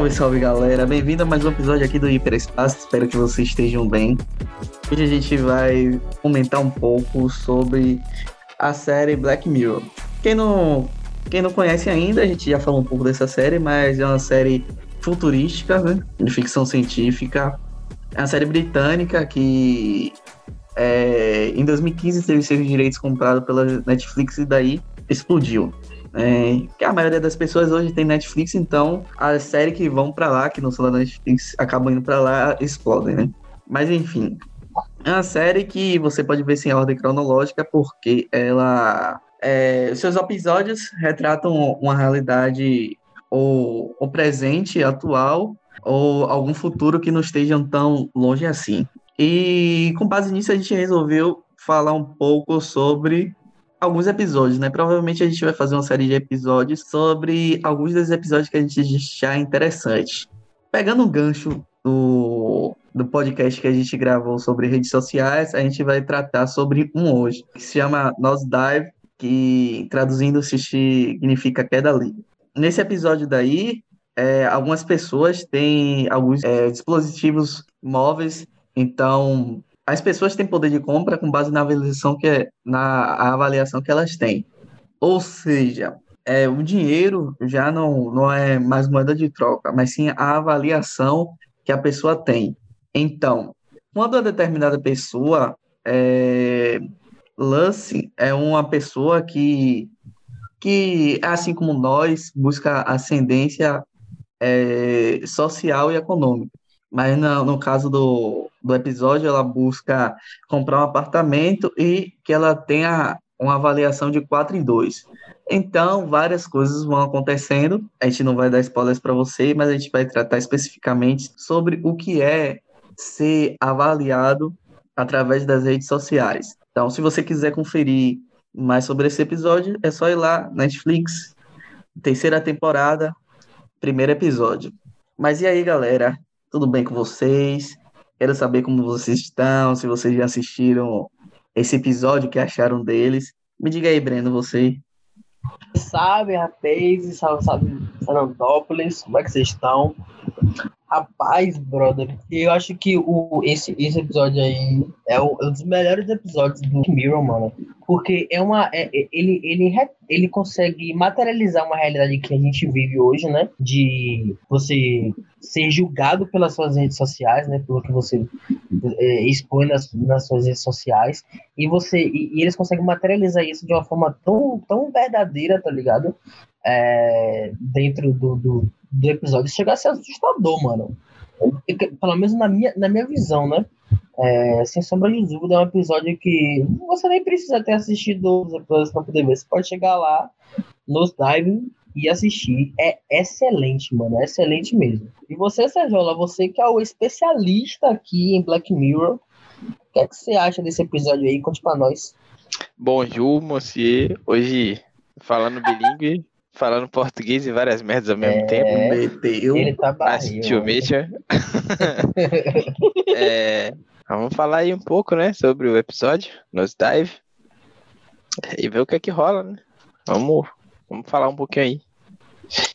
Salve, salve galera, bem-vindo a mais um episódio aqui do Hiperespaço, espero que vocês estejam bem. Hoje a gente vai comentar um pouco sobre a série Black Mirror. Quem não, quem não conhece ainda, a gente já falou um pouco dessa série, mas é uma série futurística, né? de ficção científica. É uma série britânica que é, em 2015 teve seus direitos comprados pela Netflix e daí explodiu. É, que a maioria das pessoas hoje tem Netflix, então as séries que vão para lá, que não são da Netflix, acabam indo para lá, explodem, né? Mas enfim, é uma série que você pode ver sem ordem cronológica, porque ela. É, seus episódios retratam uma realidade ou, ou presente, atual, ou algum futuro que não estejam tão longe assim. E com base nisso, a gente resolveu falar um pouco sobre alguns episódios, né? Provavelmente a gente vai fazer uma série de episódios sobre alguns dos episódios que a gente achar interessante. Pegando o gancho do, do podcast que a gente gravou sobre redes sociais, a gente vai tratar sobre um hoje, que se chama Nosedive, que traduzindo significa queda livre. Nesse episódio daí, é, algumas pessoas têm alguns é, dispositivos móveis, então as pessoas têm poder de compra com base na avaliação que, é, na avaliação que elas têm. Ou seja, é, o dinheiro já não, não é mais moeda de troca, mas sim a avaliação que a pessoa tem. Então, quando uma determinada pessoa, é, Lance é uma pessoa que, que, assim como nós, busca ascendência é, social e econômica. Mas no, no caso do, do episódio, ela busca comprar um apartamento e que ela tenha uma avaliação de 4 em 2. Então, várias coisas vão acontecendo. A gente não vai dar spoilers para você, mas a gente vai tratar especificamente sobre o que é ser avaliado através das redes sociais. Então, se você quiser conferir mais sobre esse episódio, é só ir lá Netflix, terceira temporada, primeiro episódio. Mas e aí, galera? Tudo bem com vocês? Quero saber como vocês estão, se vocês já assistiram esse episódio, que acharam deles. Me diga aí, Breno, você. Salve, rapazes, salve, salve, Fernandópolis, como é que vocês estão? Rapaz, brother, eu acho que o, esse, esse episódio aí é, o, é um dos melhores episódios do Mirror, mano. Porque é uma. É, é, ele, ele, ele consegue materializar uma realidade que a gente vive hoje, né? De você ser julgado pelas suas redes sociais, né? Pelo que você é, expõe nas, nas suas redes sociais. E você. E, e, eles conseguem materializar isso de uma forma tão, tão verdadeira, tá ligado? É, dentro do, do do episódio chega a ser assustador, mano. Pelo menos na minha, na minha visão, né? É, sem sombra de dúvida, é um episódio que você nem precisa ter assistido os episódios pra poder ver. Você pode chegar lá nos diving e assistir. É excelente, mano. É excelente mesmo. E você, Sergiola, você que é o especialista aqui em Black Mirror, o que é que você acha desse episódio aí? Conte pra nós. Bonjour, monsieur. Hoje, falando bilíngue, falando português e várias merdas ao mesmo É, tempo. Meteu. Ele tá barril. meet you. É, vamos falar aí um pouco, né, sobre o episódio, nos dive, e ver o que é que rola, né? Vamos, vamos falar um pouquinho aí.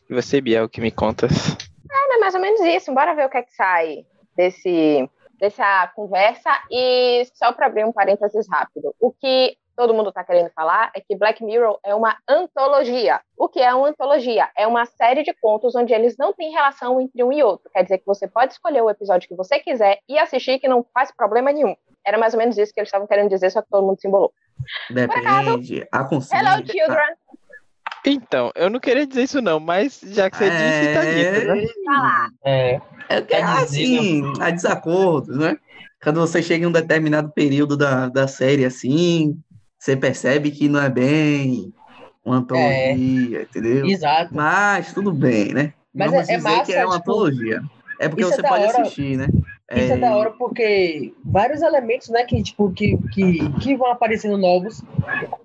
E você, Biel, que me contas? É mais ou menos isso. Bora ver o que é que sai desse, dessa conversa. E só para abrir um parênteses rápido, o que todo mundo está querendo falar é que Black Mirror é uma antologia. O que é uma antologia? É uma série de contos onde eles não têm relação entre um e outro. Quer dizer que você pode escolher o episódio que você quiser e assistir que não faz problema nenhum. Era mais ou menos isso que eles estavam querendo dizer, só que todo mundo se embolou. Depende. Aconselho. Hello, children! Então, eu não queria dizer isso não, mas já que você disse, tá dito, né? Tá lá. É, É que é Tá assim, há desacordos, né? Quando você chega em um determinado período da, da série assim, você percebe que não é bem uma antologia, entendeu? exato. Mas tudo bem, né? Mas Vamos é- é dizer que massa, é uma tipo, antologia. É porque é você da pode hora. assistir, né? Isso é da hora porque vários elementos, né, que, tipo, que, que, que vão aparecendo novos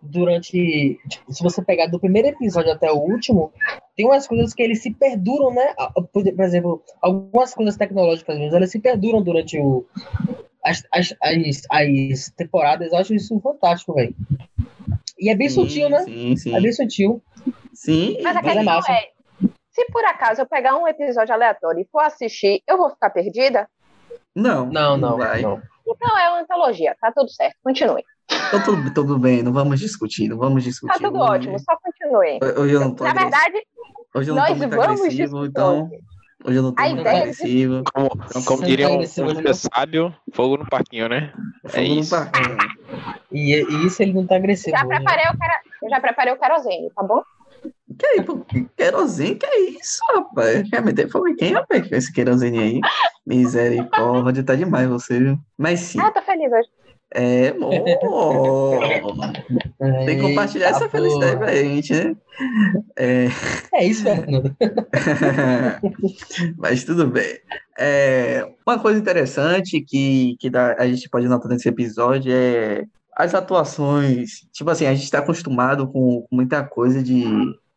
durante. Tipo, se você pegar do primeiro episódio até o último, tem umas coisas que eles se perduram, né? Por exemplo, algumas coisas tecnológicas elas se perduram durante o, as, as, as, as temporadas. Eu acho isso fantástico, velho. E é bem Sim, sutil, né? Sim, sim. É bem sutil. Sim, Mas a Mas é questão massa. é, se por acaso eu pegar um episódio aleatório e for assistir, eu vou ficar perdida? Não, Não, não, vai. não. Então é uma antologia, tá tudo certo, continue. Então, tudo, tudo bem, não vamos discutir, não vamos discutir. Tá tudo ótimo, só continue. Hoje eu não tô Na agressivo. verdade, Hoje eu não tô nós muito vamos agressivo, discutir então. Hoje. Eu não tô A muito é agressivo. Como, como Você diria tá um sábio, fogo no parquinho, né? Fogo no isso. parquinho. E, e isso ele não tá agressivo. Já né? preparei o, quero... eu já preparei o querosene, tá bom? Que aí, pô, querosene, que é isso, rapaz? Quer meter fogo em quem, rapaz? Com esse querosene aí? Misericórdia, tá demais você, viu? Mas sim, Ah, tô feliz hoje. É, amor. Tem que compartilhar Eita, essa felicidade porra. pra gente, né? É, É isso, Fernando. Mas tudo bem. É, uma coisa interessante que, que dá- a gente pode notar nesse episódio é as atuações. Tipo assim, a gente está acostumado com, com muita coisa de,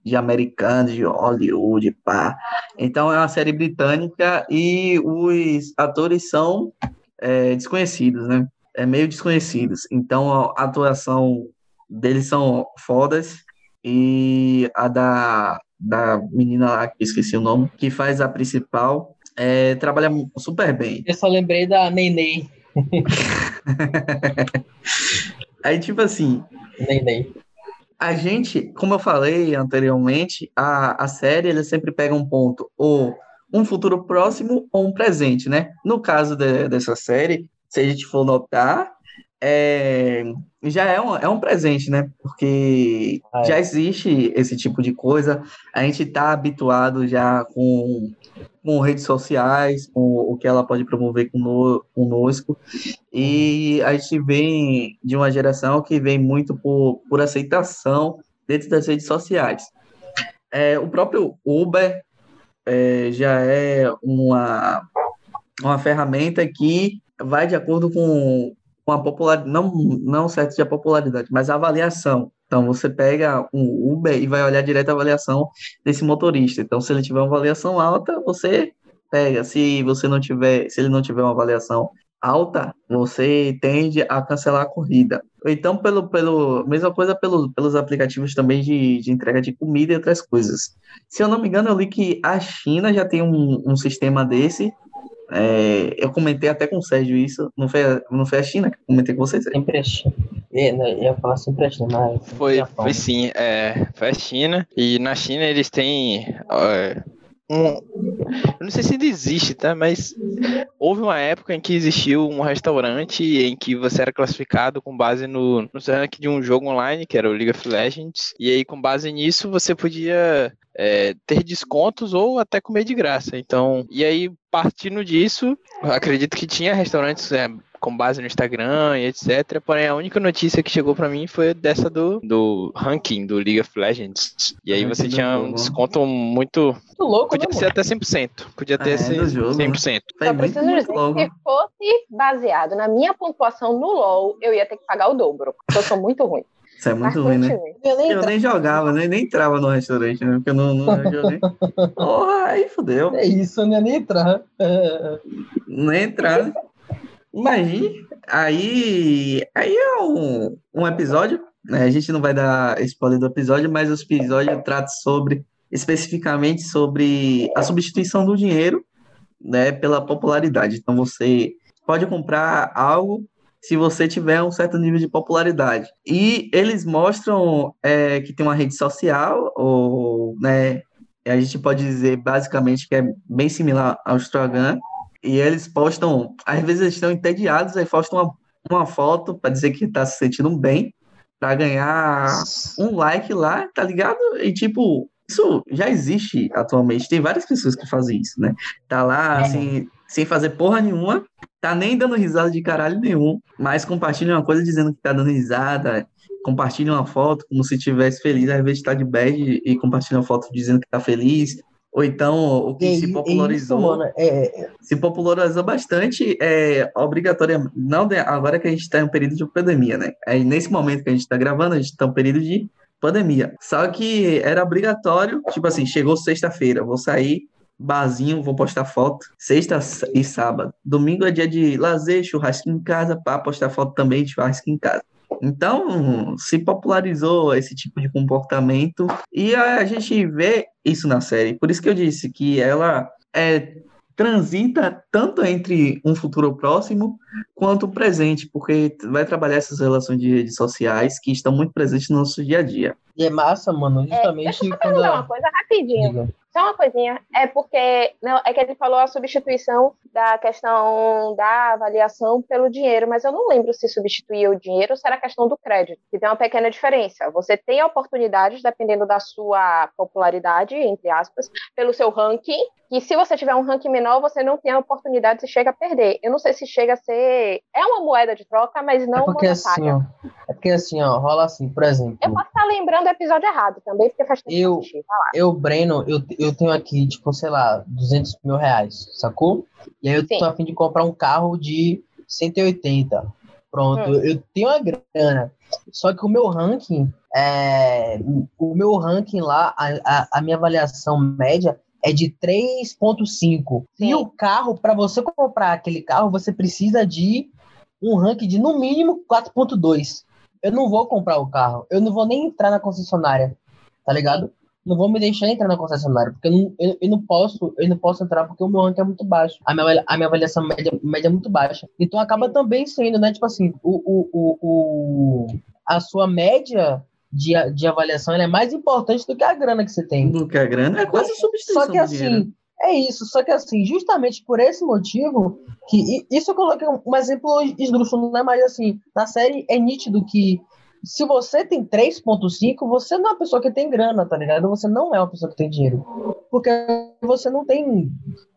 de americano, de Hollywood, pá. Então é uma série britânica e os atores são é, desconhecidos, né? É meio desconhecidos. Então a atuação deles são fodas e a da, da menina lá, que esqueci o nome, que faz a principal, é, trabalha super bem. Eu só lembrei da Neném. Aí, tipo assim, Neném. a gente, como eu falei anteriormente, a, a série ele sempre pega um ponto, ou um futuro próximo ou um presente, né? No caso de- dessa série, se a gente for notar, é, já é um, é um presente, né? Porque É. já existe esse tipo de coisa, a gente está habituado já com, com redes sociais, com o que ela pode promover cono- conosco, e a gente vem de uma geração que vem muito por, por aceitação dentro das redes sociais. É, o próprio Uber é, já é uma, uma ferramenta que vai de acordo com, com a popularidade, não, não certo de a popularidade, mas a avaliação. Então, você pega um Uber e vai olhar direto a avaliação desse motorista. Então, se ele tiver uma avaliação alta, você pega. Se você não tiver, se ele não tiver uma avaliação alta, você tende a cancelar a corrida. Então, pelo, pelo, mesma coisa pelo, pelos aplicativos também de, de entrega de comida e outras coisas. Se eu não me engano, eu li que a China já tem um, um sistema desse. É, eu comentei até com o Sérgio isso. Não foi, a- não foi a China que eu comentei com vocês? Sempre achei. É, né, Eu ia falar sempre achei, mas. Foi, foi sim, é, foi a China. E na China eles têm é, um. Eu não sei se ainda existe, tá? Mas houve uma época em que existiu um restaurante em que você era classificado com base no, no ranking de um jogo online, que era o League of Legends. E aí, com base nisso, você podia é, ter descontos ou até comer de graça. Então, e aí, partindo disso, acredito que tinha restaurantes é, com base no Instagram e etc. Porém, a única notícia que chegou pra mim foi dessa do, do ranking do League of Legends. E aí você tinha um desconto muito. Muito louco, né, Podia ser mano? até 100%. Podia ter É, esse do jogo, né? 100%. Foi Só preciso dizer logo. que se fosse baseado na minha pontuação no LoL, eu ia ter que pagar o dobro, porque eu sou muito ruim. Isso é muito ruim, né? continue. Eu nem Eu nem jogava, né? nem entrava no restaurante, né? Porque eu não, não joguei. Porra, aí fodeu. É isso, eu não ia nem entrar. Nem entrar. né? Imagine. Aí, aí é um, um episódio. Né? A gente não vai dar spoiler do episódio, mas o episódio trata sobre, especificamente sobre a substituição do dinheiro né, pela popularidade. Então você pode comprar algo se você tiver um certo nível de popularidade. E eles mostram é, que tem uma rede social, ou, né, a gente pode dizer basicamente que é bem similar ao Instagram, e eles postam, às vezes eles estão entediados, aí postam uma, uma foto para dizer que está se sentindo bem, para ganhar um like lá, tá ligado? E tipo, isso já existe atualmente. Tem várias pessoas que fazem isso, né? Tá lá, É. assim, sem fazer porra nenhuma, tá nem dando risada de caralho nenhum, mas compartilha uma coisa dizendo que tá dando risada, compartilha uma foto como se estivesse feliz, ao invés de estar de bad e compartilha uma foto dizendo que tá feliz. Ou então, o que É, se é popularizou isso, mano. É, se popularizou bastante, é obrigatório, não de- agora que a gente está em um período de pandemia, né? Aí, nesse momento que a gente está gravando, a gente está em um período de pandemia. Só que era obrigatório, tipo assim, chegou sexta-feira, vou sair, barzinho, vou postar foto, sexta e sábado. Domingo é dia de lazer, churrasco em casa, para postar foto também de churrasco em casa. Então, se popularizou esse tipo de comportamento e a gente vê isso na série. Por isso que eu disse que ela é transita tanto entre um futuro próximo quanto o presente, porque vai trabalhar essas relações de redes sociais que estão muito presentes no nosso dia a dia. E é massa, mano, É, justamente deixa eu só quando. perguntar uma coisa rapidinho. Diga. Só uma coisinha. É porque. Não, é que ele falou a substituição da questão da avaliação pelo dinheiro, mas eu não lembro se substituía o dinheiro ou se era a questão do crédito, que tem uma pequena diferença. Você tem oportunidades, dependendo da sua popularidade, entre aspas, pelo seu ranking, e se você tiver um ranking menor, você não tem a oportunidade, você chega a perder. Eu não sei se chega a ser. É uma moeda de troca, mas não É porque monetária. assim, ó. É porque assim, ó, rola assim, por exemplo. Eu posso estar lembrando o episódio errado também, porque faz tempo Eu- que eu assisti. Vai lá. Eu, Breno, eu, eu tenho aqui, tipo, sei lá, 200 mil reais, sacou? E aí eu Sim. tô a fim de comprar um carro de 180. Pronto, Hum. eu, eu tenho uma grana. Só que o meu ranking, é, o meu ranking lá, a, a, a minha avaliação média é de 3.5. E o carro, para você comprar aquele carro, você precisa de um ranking de no mínimo 4.2. Eu não vou comprar o carro, eu não vou nem entrar na concessionária, tá ligado? Não vou me deixar entrar na concessionária, porque eu não, eu, eu não posso, eu não posso entrar porque o meu ranking é muito baixo. A minha, a minha avaliação média, média é muito baixa. Então acaba também sendo, né? Tipo assim, o, o, o, o- a sua média de, de avaliação é mais importante do que a grana que você tem. Do que a grana é quase substituição Só que dinheiro. assim, é isso. Só que assim, justamente por esse motivo, que isso eu coloquei um, um exemplo esdrúxulo, né? Mas assim, na série é nítido que se você tem 3.5, você não é uma pessoa que tem grana, tá ligado? Você não é uma pessoa que tem dinheiro. Porque você não tem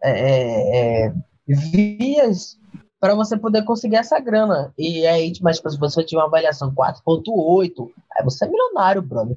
é, é, é, vias para você poder conseguir essa grana. E aí, mas tipo, se você tiver uma avaliação 4.8, aí você é milionário, brother.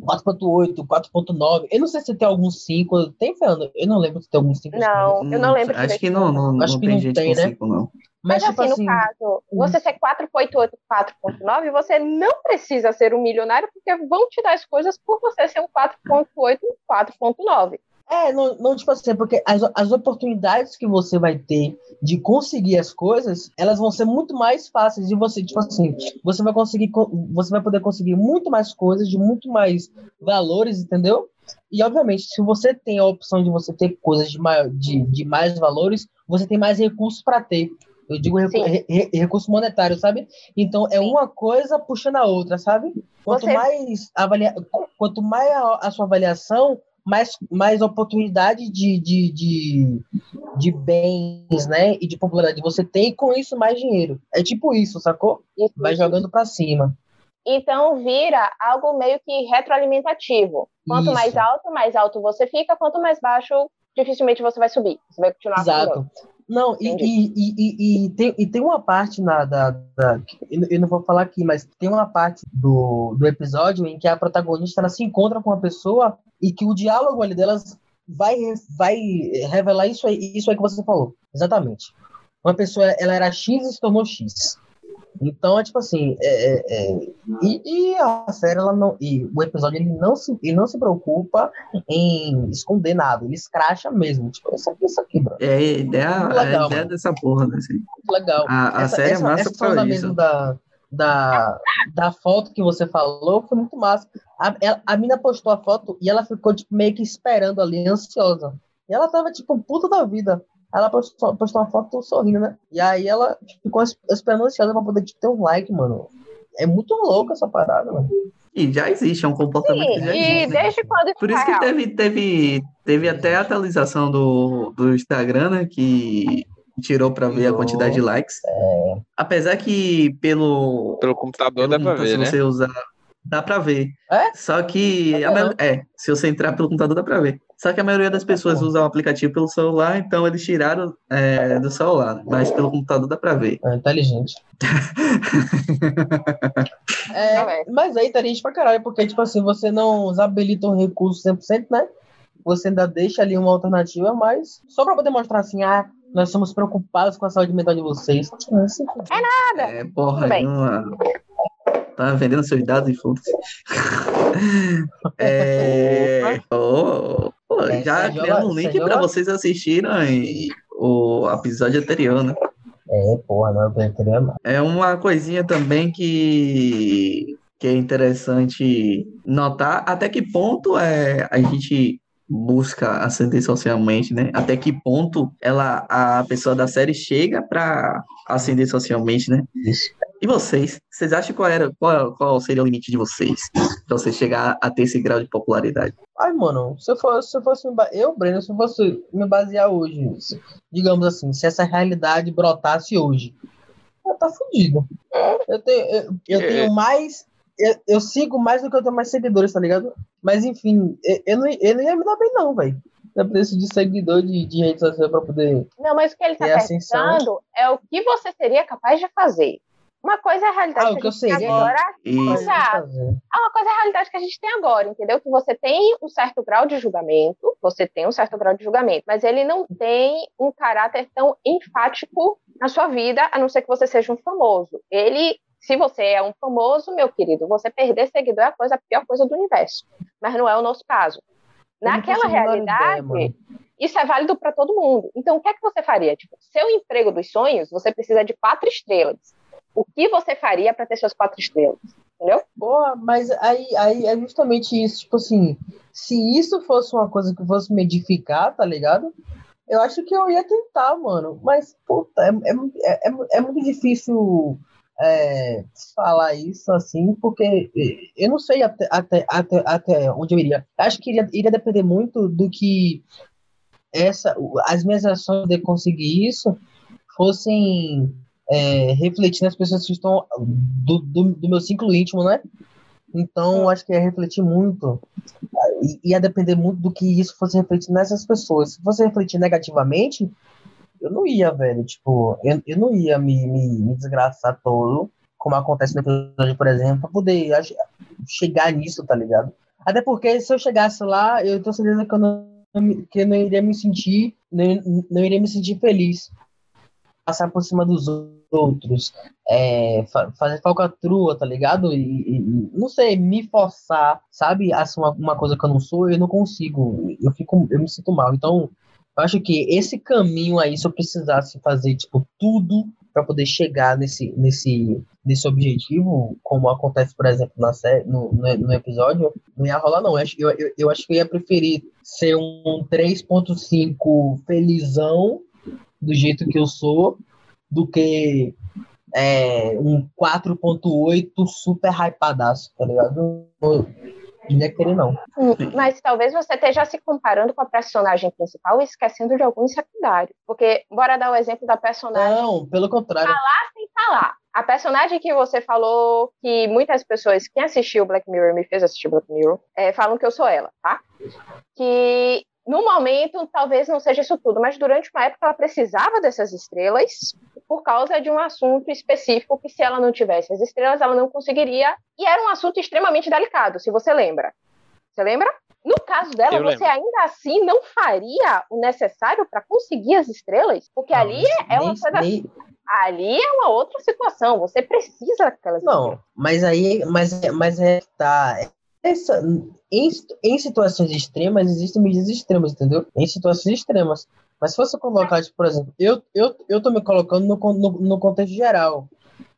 4.8, 4.9. Eu não sei se tem algum 5. Tem, Fernando? Eu não lembro se tem algum 5. Não, eu não lembro. de Acho que não, não, Acho não que tem não gente tem, com né? cinco, não. Mas, Mas, tipo assim, assim, no caso, você ser 4.8, 4.9, você não precisa ser um milionário, porque vão te dar as coisas por você ser um 4.8, 4.9. É, não, não tipo assim, porque as, as oportunidades que você vai ter de conseguir as coisas, elas vão ser muito mais fáceis de você, tipo assim, você vai conseguir, co- você vai poder conseguir muito mais coisas, de muito mais valores, entendeu? E obviamente, se você tem a opção de você ter coisas de, maior, de, de mais valores, você tem mais recursos para ter. Eu digo recu re- re- recurso monetário, sabe? Então é Sim. uma coisa puxando a outra, sabe? Quanto Você- mais avalia... quanto mais a, a sua avaliação, mais, mais oportunidade de, de, de, de bens, né? E de popularidade você tem, e com isso mais dinheiro. É tipo isso, sacou? Isso, Vai isso. jogando pra cima. Então vira algo meio que retroalimentativo. Quanto Isso. mais alto, mais alto você fica, quanto mais baixo, dificilmente você vai subir. Você vai continuar. Exato. Não, e, e, e, e, tem, e tem uma parte na, da, da. Eu eu não vou falar aqui, mas tem uma parte do, do episódio em que a protagonista ela se encontra com uma pessoa e que o diálogo ali delas vai, vai revelar isso aí, isso aí que você falou. Exatamente. Uma pessoa, ela era X e se tornou X. Então, é tipo assim, é, é, é, e, e a série, ela não, e o episódio, ele não se, ele não se preocupa em esconder nada, ele escracha mesmo, tipo, isso aqui, isso aqui, bro. É a ideia, Muito é a legal, ideia mano. dessa porra, né? assim. Legal. A, a essa, série essa, é massa essa pra isso. mesmo da, da, da foto que você falou foi muito massa. A, ela- a mina postou a foto e ela ficou tipo, meio que esperando ali, ansiosa. E ela tava, tipo, puta da vida. Ela postou, postou uma foto sorrindo, né? E aí ela ficou es- esperando ansiosa pra poder ter um like, mano. É muito louco essa parada, mano. E já existe, é um comportamento que Sim, já e existe. desde quando isso Por tá isso que real? teve, teve, teve até a atualização do, do Instagram, né? Que tirou pra ver a quantidade de likes. Apesar que pelo, Pelo computador pelo dá pra computador, ver, se né? você usar, dá pra ver. É? Só que maio- é, se você entrar pelo computador dá pra ver. Só que a maioria das Tá pessoas usa o aplicativo pelo celular, então eles tiraram é, do celular, mas pelo computador dá pra ver. É inteligente. é, é. mas aí tá inteligente pra caralho, porque, tipo assim, você não habilita um recurso 100%, né? Você ainda deixa ali uma alternativa, mas só pra poder mostrar assim, ah, nós somos preocupados com a saúde mental de vocês. É Nada. É, porra, Tudo bem. não, tá vendendo seus dados e foda-se. É, pô, É, já você criamos um link joga- vocês assistirem o episódio anterior, né? É, porra, não, queria mais. É uma coisinha também que, que é interessante notar até que ponto é, a gente busca ascender socialmente, né? Até que ponto ela, a pessoa da série chega para ascender socialmente, né? Isso. E vocês? Vocês acham qual era qual, qual seria o limite de vocês para você chegar a ter esse grau de popularidade? Ai, mano, se eu fosse, se eu fosse me eu, Breno, se eu fosse me basear hoje, se- digamos assim, se essa realidade brotasse hoje, eu tá fudido. Eu tenho, eu, eu É. tenho mais, eu, eu sigo mais do que eu tenho mais seguidores, tá ligado? Mas enfim, eu, eu, não, eu não ia me dar bem não, velho. Eu preciso de seguidor de, de rede social pra poder... Não, mas o que ele está perguntando é o que você seria capaz de fazer. Uma coisa é a realidade Ah, que que a gente tem seria. agora, Exato. Ah, uma coisa é a realidade que a gente tem agora, entendeu? Que você tem um certo grau de julgamento, você tem um certo grau de julgamento, mas ele não tem um caráter tão enfático na sua vida, a não ser que você seja um famoso. Ele, se você é um famoso, meu querido, você perder seguidor é a coisa a pior coisa do universo. Mas não é o nosso caso. Naquela realidade, ideia, isso é válido para todo mundo. Então, o que é que você faria? Tipo, seu emprego dos sonhos, você precisa de quatro estrelas. O que você faria para ter suas quatro estrelas? Entendeu? Porra, mas aí, aí é justamente isso, tipo assim, se isso fosse uma coisa que fosse me edificar, tá ligado? Eu acho que eu ia tentar, mano. Mas, puta, é, é, é, é muito difícil é, falar isso assim, porque eu não sei até, até, até, até onde eu iria. Acho que iria, iria depender muito do que essa, as minhas ações de conseguir isso fossem é, refletir nas pessoas que estão do, do, do meu ciclo íntimo, né? Então, acho que ia refletir muito. I- Ia depender muito do que isso fosse refletir nessas pessoas. Se fosse refletir negativamente, eu não ia, velho. Tipo, eu, eu não ia me, me, me desgraçar todo, como acontece no episódio, por exemplo, pra poder chegar nisso, tá ligado? Até porque se eu chegasse lá, eu tenho certeza que eu não, que eu não iria me sentir, não, não iria me sentir feliz. Passar por cima dos outros, é, fa- fazer falcatrua, tá ligado? E, e- não sei, me forçar, sabe? Assim, uma, uma coisa que eu não sou, eu não consigo. Eu fico, eu me sinto mal. Então, eu acho que esse caminho aí, se eu precisasse fazer, tipo, tudo para poder chegar nesse, nesse, nesse objetivo, como acontece, por exemplo, na série, no, no, no episódio, não ia rolar, não. Eu, eu, eu acho que eu ia preferir ser um 3.5 felizão, do jeito que eu sou, do que é, um 4.8 super hypadaço, tá ligado? Eu não ia querer, não. Mas talvez você esteja se comparando com a personagem principal e esquecendo de alguns secundários. Porque, bora dar o exemplo da personagem Não, pelo contrário. sem falar. A personagem que você falou, que muitas pessoas, quem assistiu Black Mirror, me fez assistir Black Mirror, é, falam que eu sou ela, tá? Que no momento talvez não seja isso tudo, mas durante uma época ela precisava dessas estrelas por causa de um assunto específico que se ela não tivesse as estrelas ela não conseguiria e era um assunto extremamente delicado, se você lembra. Você lembra? No caso dela, Eu você lembro. ainda assim não faria o necessário para conseguir as estrelas, porque ali é uma coisa nem- ali é uma outra situação. Você precisa daquelas Não, mas aí, mas, mas é tá. Essa, em, em situações extremas, existem medidas extremas, entendeu? Em situações extremas. Mas se fosse colocar, tipo, por exemplo, eu, eu, eu tô me colocando no, no, no contexto geral.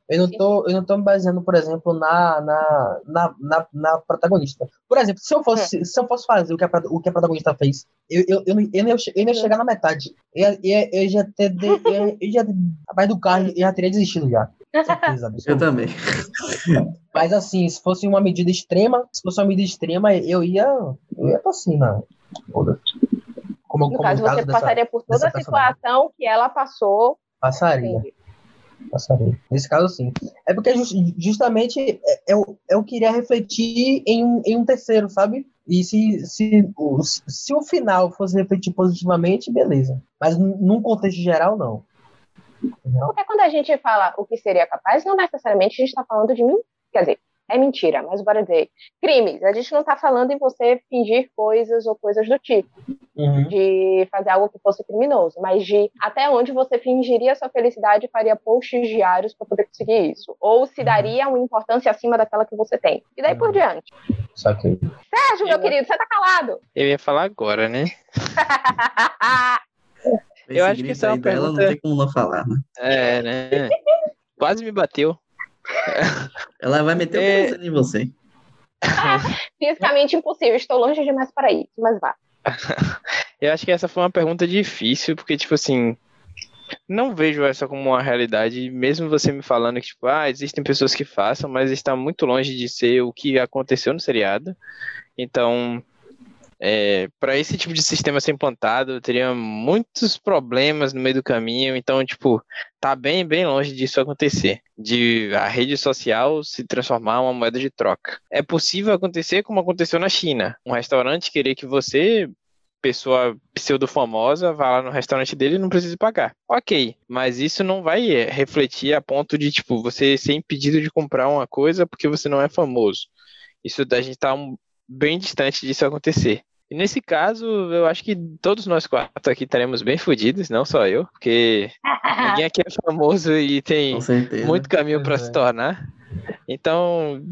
Eu não, tô, eu não tô me baseando, por exemplo, na, na, na, na, na protagonista. Por exemplo, se eu fosse, se eu fosse fazer o que a, o que a protagonista fez, eu, eu, eu, eu, não ia, che- eu não ia chegar na metade. Eu, ia- eu, ia- eu já ter. de- Eu, eu já, atrás do carro, eu já teria desistido já. Certeza, eu também. Mas assim, se fosse uma medida extrema, se fosse uma medida extrema, eu ia. Eu ia pra cima. Foda-se. Como, No como caso, no você caso dessa- passaria por toda a personagem. situação que ela passou. Passaria, passaria. Nesse caso, sim. É porque jus- justamente é- eu, eu queria refletir em um, em um terceiro, sabe? E se, se, o, se o final fosse refletir positivamente, beleza. Mas num contexto geral, não. Porque quando a gente fala o que seria capaz, não necessariamente a gente está falando de mim. Quer dizer, é mentira, mas bora dizer. Crimes. A gente não está falando em você fingir coisas ou coisas do tipo, Uhum. de fazer algo que fosse criminoso, mas de até onde você fingiria sua felicidade e faria posts diários para poder conseguir isso. Ou se daria uma importância acima daquela que você tem. E daí por diante. Só que. Sérgio, meu querido, você tá calado. Eu ia falar agora, né? Eu acho que essa é uma pergunta- não tem como não falar, né? É, né? Quase me bateu. Ela vai meter É. o presente em você. Fisicamente impossível, estou longe demais para isso, mas vá. Eu acho que essa foi uma pergunta difícil, porque, tipo assim, não vejo essa como uma realidade, mesmo você me falando que, tipo, ah, existem pessoas que façam, mas está muito longe de ser o que aconteceu no seriado. Então, é, para esse tipo de sistema ser implantado, teria muitos problemas no meio do caminho. Então, tipo, tá bem, bem longe disso acontecer. De a rede social se transformar em uma moeda de troca. É possível acontecer como aconteceu na China. Um restaurante querer que você, pessoa pseudo-famosa, vá lá no restaurante dele e não precise pagar. Ok, mas isso não vai é, refletir a ponto de, tipo, você ser impedido de comprar uma coisa porque você não é famoso. Isso a gente tá um- bem distante disso acontecer. E nesse caso, eu acho que todos nós quatro aqui estaremos bem fodidos, não só eu, porque ninguém aqui é famoso e tem muito caminho para Pois se é. tornar. Então,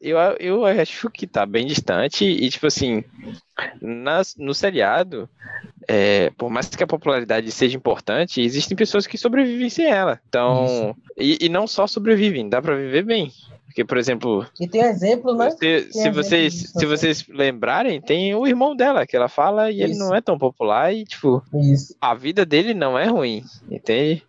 eu, eu acho que tá bem distante e, tipo assim, nas, no seriado, é, por mais que a popularidade seja importante, existem pessoas que sobrevivem sem ela. Então, e, e não só sobrevivem, dá para viver bem. Porque, por exemplo, E tem exemplo, né? se, Tem se exemplo vocês, disso se vocês lembrarem, tem o irmão dela que ela fala e ele Isso. não é tão popular e, tipo, Isso. a vida dele não é ruim, entende?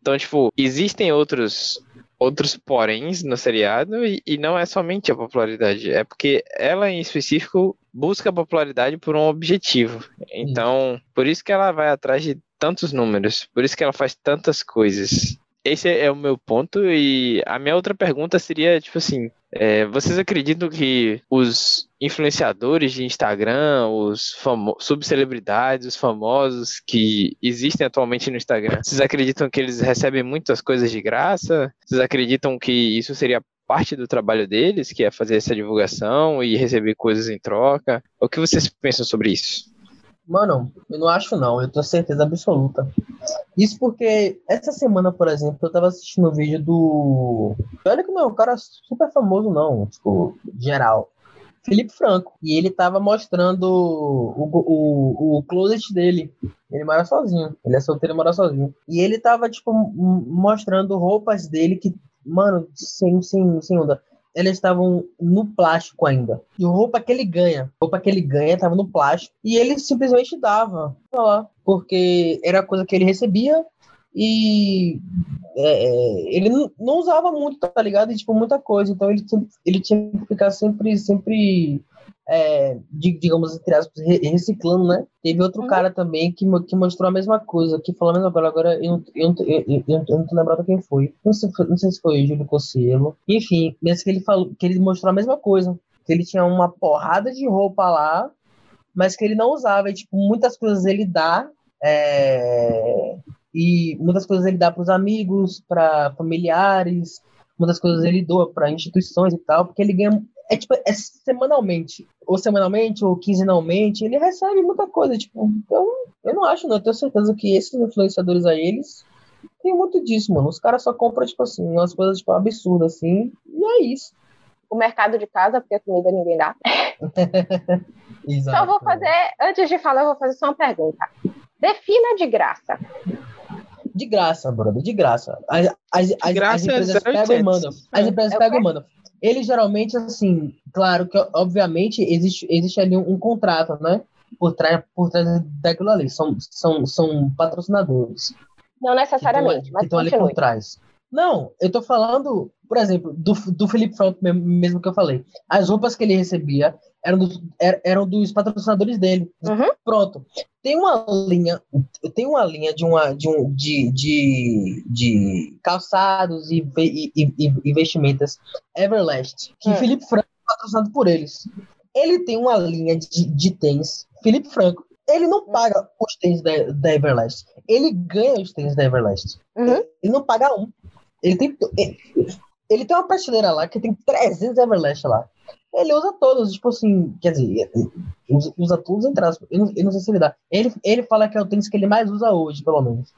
Então, tipo, existem outros outros poréns no seriado e, e não é somente a popularidade, é porque ela em específico busca a popularidade por um objetivo. Então, por isso que ela vai atrás de tantos números, por isso que ela faz tantas coisas. Esse é o meu ponto e a minha outra pergunta seria, tipo assim, é, vocês acreditam que os influenciadores de Instagram, os subcelebridades, os famosos que existem atualmente no Instagram, vocês acreditam que eles recebem muitas coisas de graça? Vocês acreditam que isso seria parte do trabalho deles, que é fazer essa divulgação e receber coisas em troca? O que vocês pensam sobre isso? Mano, eu não acho não, eu tenho certeza absoluta. Isso porque essa semana, por exemplo, eu tava assistindo um vídeo do. Olha que não é um cara super famoso, não, tipo, geral. Felipe Franco. E ele tava mostrando o, o, o closet dele. Ele mora sozinho. Ele é solteiro e mora sozinho. E ele tava, tipo, mostrando roupas dele que, mano, sem, sem, sem onda. Elas estavam no plástico ainda. E roupa que ele ganha. Roupa que ele ganha tava no plástico. E ele simplesmente dava. lá. Porque era coisa que ele recebia. E é, é, ele não, não usava muito, tá ligado? E, tipo, muita coisa. Então ele ele tinha que ficar sempre, sempre é, di- digamos, entre aspas, re- reciclando, né? Teve outro Uhum. cara também que, que mostrou a mesma coisa, que falou a mesma coisa. Agora eu não, eu, não, eu, eu, eu não tô lembrado quem foi. Não sei, não sei se foi o Júlio Cossielo. Enfim, mas que ele falou que ele mostrou a mesma coisa. Que ele tinha uma porrada de roupa lá, mas que ele não usava. E, tipo, muitas coisas ele dá. é, e muitas coisas ele dá para os amigos, para familiares, muitas coisas ele doa para instituições e tal, porque ele ganha é tipo é semanalmente, ou semanalmente ou quinzenalmente, ele recebe muita coisa, tipo, eu, eu não acho, não, eu tenho certeza que esses influenciadores aí eles tem muito disso, mano. Os caras só compram tipo assim, umas coisas tipo absurdas assim, e é isso. O mercado de casa, porque a comida ninguém dá. Exato. Só vou fazer, antes de falar, eu vou fazer só uma pergunta. Defina de graça. De graça, brother, de graça. As, as, as, graça as é empresas pegam e 0800. mandam. As empresas É pegam e mandam. Eles geralmente, assim, claro que, obviamente, existe, existe ali um, um contrato, né? Por trás, por trás daquilo ali. São, são, são patrocinadores. Não necessariamente, mas estão ali por trás. Não, eu tô falando, por exemplo, do, do Felipe Franco mesmo, mesmo que eu falei. As roupas que ele recebia eram dos, er- eram dos patrocinadores dele. Uhum. Pronto. Tem uma linha, tem uma linha de uma de um de, de, de calçados e, e, e, e vestimentas Everlast, que Hum. Felipe Franco é patrocinado por eles. Ele tem uma linha de, de tênis, Felipe Franco. Ele não paga os tênis da, da Everlast. Ele ganha os tênis da Everlast. Uhum. Ele não paga um. Ele tem, ele, ele tem uma prateleira lá que tem 300 Everlast lá. Ele usa todos, tipo assim, quer dizer, ele usa, usa todos entre aspas. Eu não, eu não sei se ele dá. Ele, ele fala que é o tênis que ele mais usa hoje, pelo menos.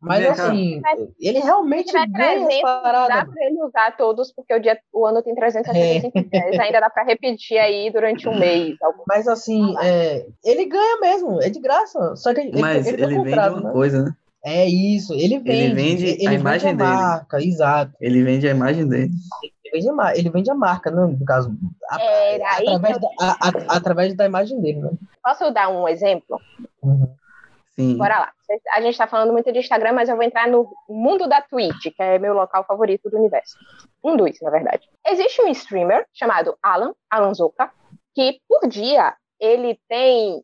Mas assim, ele realmente tiver ganha as 300, dá paradas. pra ele usar todos, porque o, dia, o ano tem 365 É. dias. Ainda dá pra repetir aí durante um mês. algum- Mas assim, é, ele ganha mesmo, é de graça. Só que ele, Mas ele, ele, tem vende uma né? coisa, né? É isso, ele vende. vende ele a vende imagem a dele. marca, exato. Ele vende a imagem dele. Ele vende a, ele vende a marca, né? No caso, a- aí através, eu- da, a- a- através da imagem dele, né? Posso dar um exemplo? Uhum. Sim. Bora lá. A gente tá falando muito de Instagram, mas eu vou entrar no mundo da Twitch, que é meu local favorito do universo. Um dos, na verdade. Existe um streamer chamado Alan, Alan Zoka, que por dia ele tem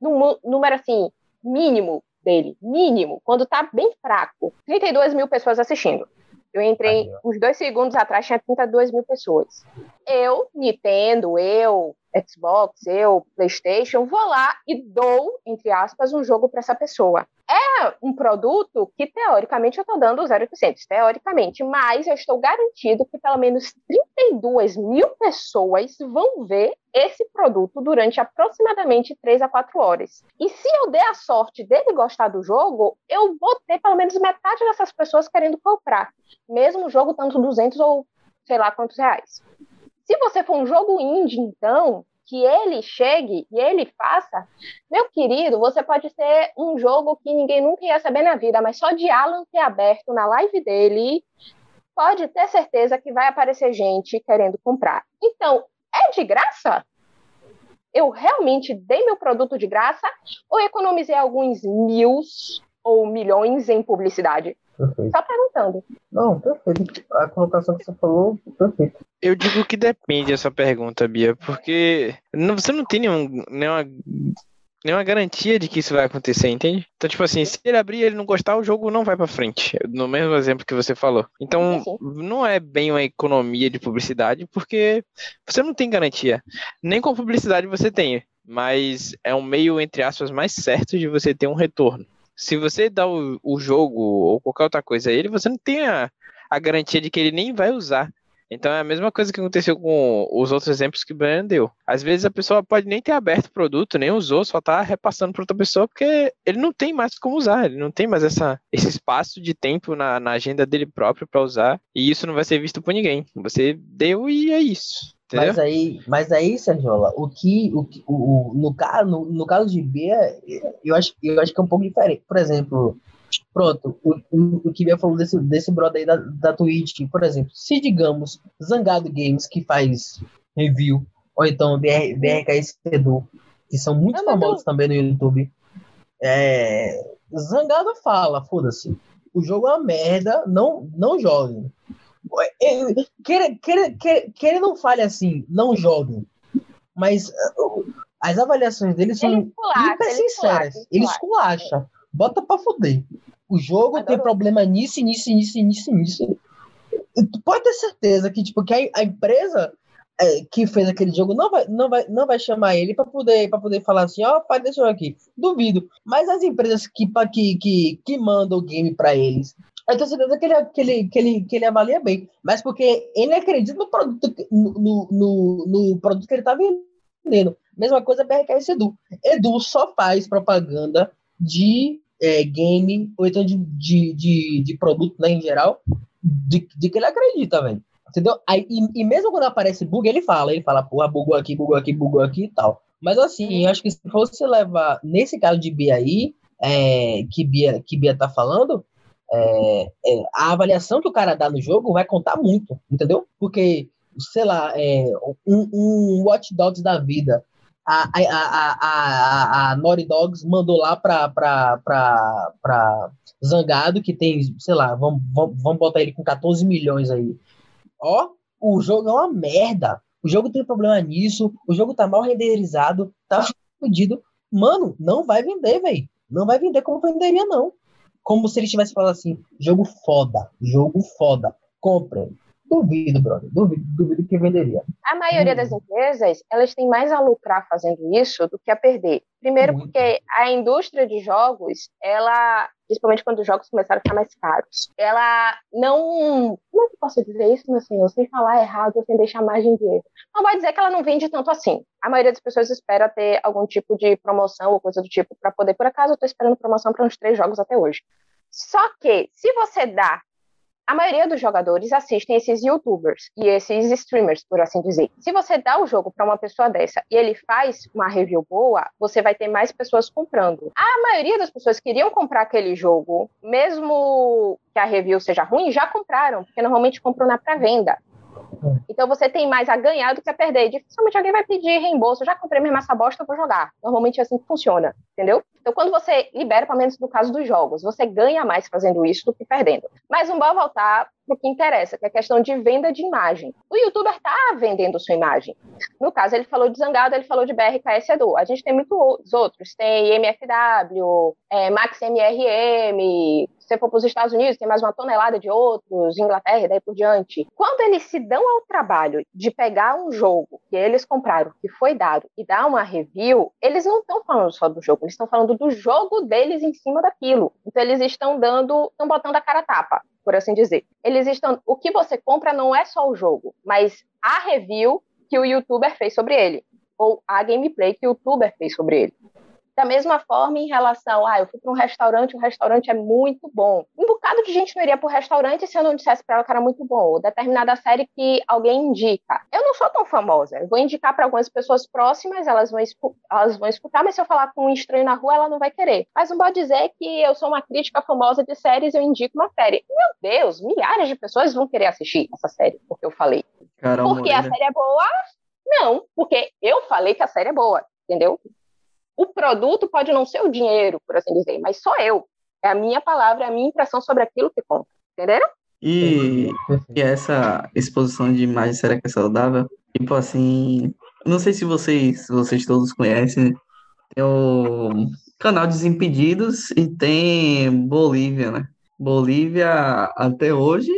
num número assim, mínimo dele, mínimo, quando tá bem fraco, 32 mil pessoas assistindo. Eu entrei Aí, uns dois segundos atrás, tinha 32 mil pessoas. Eu, Nintendo, eu, Xbox, eu, PlayStation, vou lá e dou, entre aspas, um jogo para essa pessoa. É um produto que, teoricamente, eu estou dando 0%, teoricamente, mas eu estou garantido que pelo menos 32 mil pessoas vão ver esse produto durante aproximadamente 3 a 4 horas. E se eu der a sorte dele gostar do jogo, eu vou ter pelo menos metade dessas pessoas querendo comprar, mesmo o jogo tanto 200 ou sei lá quantos reais. Se você for um jogo indie, então, que ele chegue e ele faça, meu querido, você pode ter um jogo que ninguém nunca ia saber na vida, mas só de Alan ter aberto na live dele, pode ter certeza que vai aparecer gente querendo comprar. Então, é de graça? Eu realmente dei meu produto de graça ou economizei alguns mil ou milhões em publicidade? Perfeito. Só perguntando. Não, perfeito. A colocação que você falou, perfeito. Eu digo que depende essa pergunta, Bia, porque não- você não tem nenhum, nenhuma, nenhuma garantia de que isso vai acontecer, entende? Então, tipo assim, se ele abrir e ele não gostar, o jogo não vai pra frente. No mesmo exemplo que você falou. Então, não é bem uma economia de publicidade, porque você não tem garantia. Nem com publicidade você tem, mas é um meio, entre aspas, mais certo de você ter um retorno. Se você dá o, o jogo ou qualquer outra coisa a ele, você não tem a, a garantia de que ele nem vai usar. Então é a mesma coisa que aconteceu com os outros exemplos que o Brian deu. Às vezes a pessoa pode nem ter aberto o produto, nem usou, só tá repassando para outra pessoa, porque ele não tem mais como usar, ele não tem mais essa, esse espaço de tempo na, na agenda dele próprio para usar, e isso não vai ser visto por ninguém. Você deu e é isso. Entendeu? Mas aí, mas aí, Sérgiola, o que, o, o, o- no, caso, no, no caso de B, eu acho, eu acho que é um pouco diferente. Por exemplo, pronto, o, o, o que Bia falou desse, desse brother aí da, da Twitch, por exemplo, se digamos, Zangado Games, que faz review, ou então BR, BRKS Edu, que são muito Ah, famosos também no YouTube, é, Zangado fala, foda-se, o jogo é uma merda, não, não joguem. Eu- Que ele, que, ele, que, que ele não fale assim, não joguem. Mas uh, as avaliações dele são Ele esculacha, hiper sinceras. esculacha, Ele esculacha. esculacha. Bota pra fuder. O jogo Adoro. tem problema nisso, nisso, nisso, nisso, nisso. Tu pode ter certeza que, tipo, que a, empresa é, que fez aquele jogo não vai, não vai, não vai chamar ele pra poder, pra poder falar assim, ó, faz esse jogo aqui. Duvido. Mas as empresas que, que, que, que mandam o game pra eles, eu tenho certeza que ele, que, ele, que, ele, que ele avalia bem. Mas porque ele acredita no produto, no, no, no, produto que ele tá vendendo. Mesma coisa BRKS Edu. Edu só faz propaganda de é, game, ou então de, de, de, de produto né, em geral, de, de que ele acredita, velho. Entendeu? Aí, e, e mesmo quando aparece bug, ele fala, ele fala, porra, bugou aqui, bugou aqui, bugou aqui e tal. Mas assim, eu acho que se fosse levar, nesse caso de Bia aí, é, que, Bia, que Bia tá falando, é, é, a avaliação que o cara dá no jogo vai contar muito, entendeu? Porque, sei lá, é, um, um Watch Dogs da vida, a, a, a, a, a, Naughty Dogs mandou lá pra, pra, pra, pra Zangado, que tem, sei lá, vamos, vamos, vamos botar ele com 14 milhões aí. Ó, o jogo é uma merda. O jogo tem problema nisso, o jogo tá mal renderizado, tá fodido. Mano, não vai vender, velho. Não vai vender como venderia, não. Como se ele tivesse falado assim: jogo foda, jogo foda, comprem. Duvido, brother. Duvido, duvido que venderia. A maioria Hum. das empresas, elas têm mais a lucrar fazendo isso do que a perder. Primeiro Muito. porque a indústria de jogos, ela, principalmente quando os jogos começaram a ficar mais caros, ela não, como é que eu posso dizer isso, meu senhor, sem falar errado, sem deixar margem de erro. Não vai dizer que ela não vende tanto assim. A maioria das pessoas espera ter algum tipo de promoção ou coisa do tipo para poder, por acaso, eu tô esperando promoção para uns três jogos até hoje. Só que, se você dá a maioria dos jogadores assistem esses youtubers e esses streamers, por assim dizer. Se você dá o jogo para uma pessoa dessa e ele faz uma review boa, você vai ter mais pessoas comprando. A maioria das pessoas que queriam comprar aquele jogo, mesmo que a review seja ruim, já compraram, porque normalmente compram na pré-venda. Então você tem mais a ganhar do que a perder. Dificilmente alguém vai pedir reembolso. Eu já comprei mesmo essa bosta, eu vou jogar. Normalmente é assim que funciona, entendeu? Então quando você libera, pelo menos no caso dos jogos, você ganha mais fazendo isso do que perdendo. Mas um bom voltar para o que interessa, que é a questão de venda de imagem. O youtuber está vendendo sua imagem. No caso, ele falou de Zangado, ele falou de BRKS Edu. A gente tem muitos outros. Tem MFW, é, MaxMRM, se você for para os Estados Unidos, tem mais uma tonelada de outros, Inglaterra e daí por diante. Quando eles se dão ao trabalho de pegar um jogo que eles compraram, que foi dado, e dar uma review, eles não estão falando só do jogo, eles estão falando do jogo deles em cima daquilo. Então eles estão dando, estão botando a cara a tapa, por assim dizer. Eles estão, o que você compra não é só o jogo, mas a review que o youtuber fez sobre ele, ou a gameplay que o youtuber fez sobre ele. Da mesma forma, em relação, ah, eu fui para um restaurante, o restaurante é muito bom. Um bocado de gente não iria para o restaurante se eu não dissesse para ela que era muito bom. Ou determinada série que alguém indica. Eu não sou tão famosa. Eu vou indicar para algumas pessoas próximas, elas vão, elas vão escutar, mas se eu falar com um estranho na rua, ela não vai querer. Mas não pode dizer que eu sou uma crítica famosa de séries eu indico uma série. Meu Deus, milhares de pessoas vão querer assistir essa série, porque eu falei. Caramba, porque a série é boa? Não, porque eu falei que a série é boa, entendeu? O produto pode não ser o dinheiro, por assim dizer, mas sou eu. É a minha palavra, é a minha impressão sobre aquilo que conta. Entenderam? E, e essa exposição de imagem, será que é saudável? Tipo assim, não sei se vocês, vocês todos conhecem, tem o canal Desimpedidos e tem Bolívia, né? Bolívia até hoje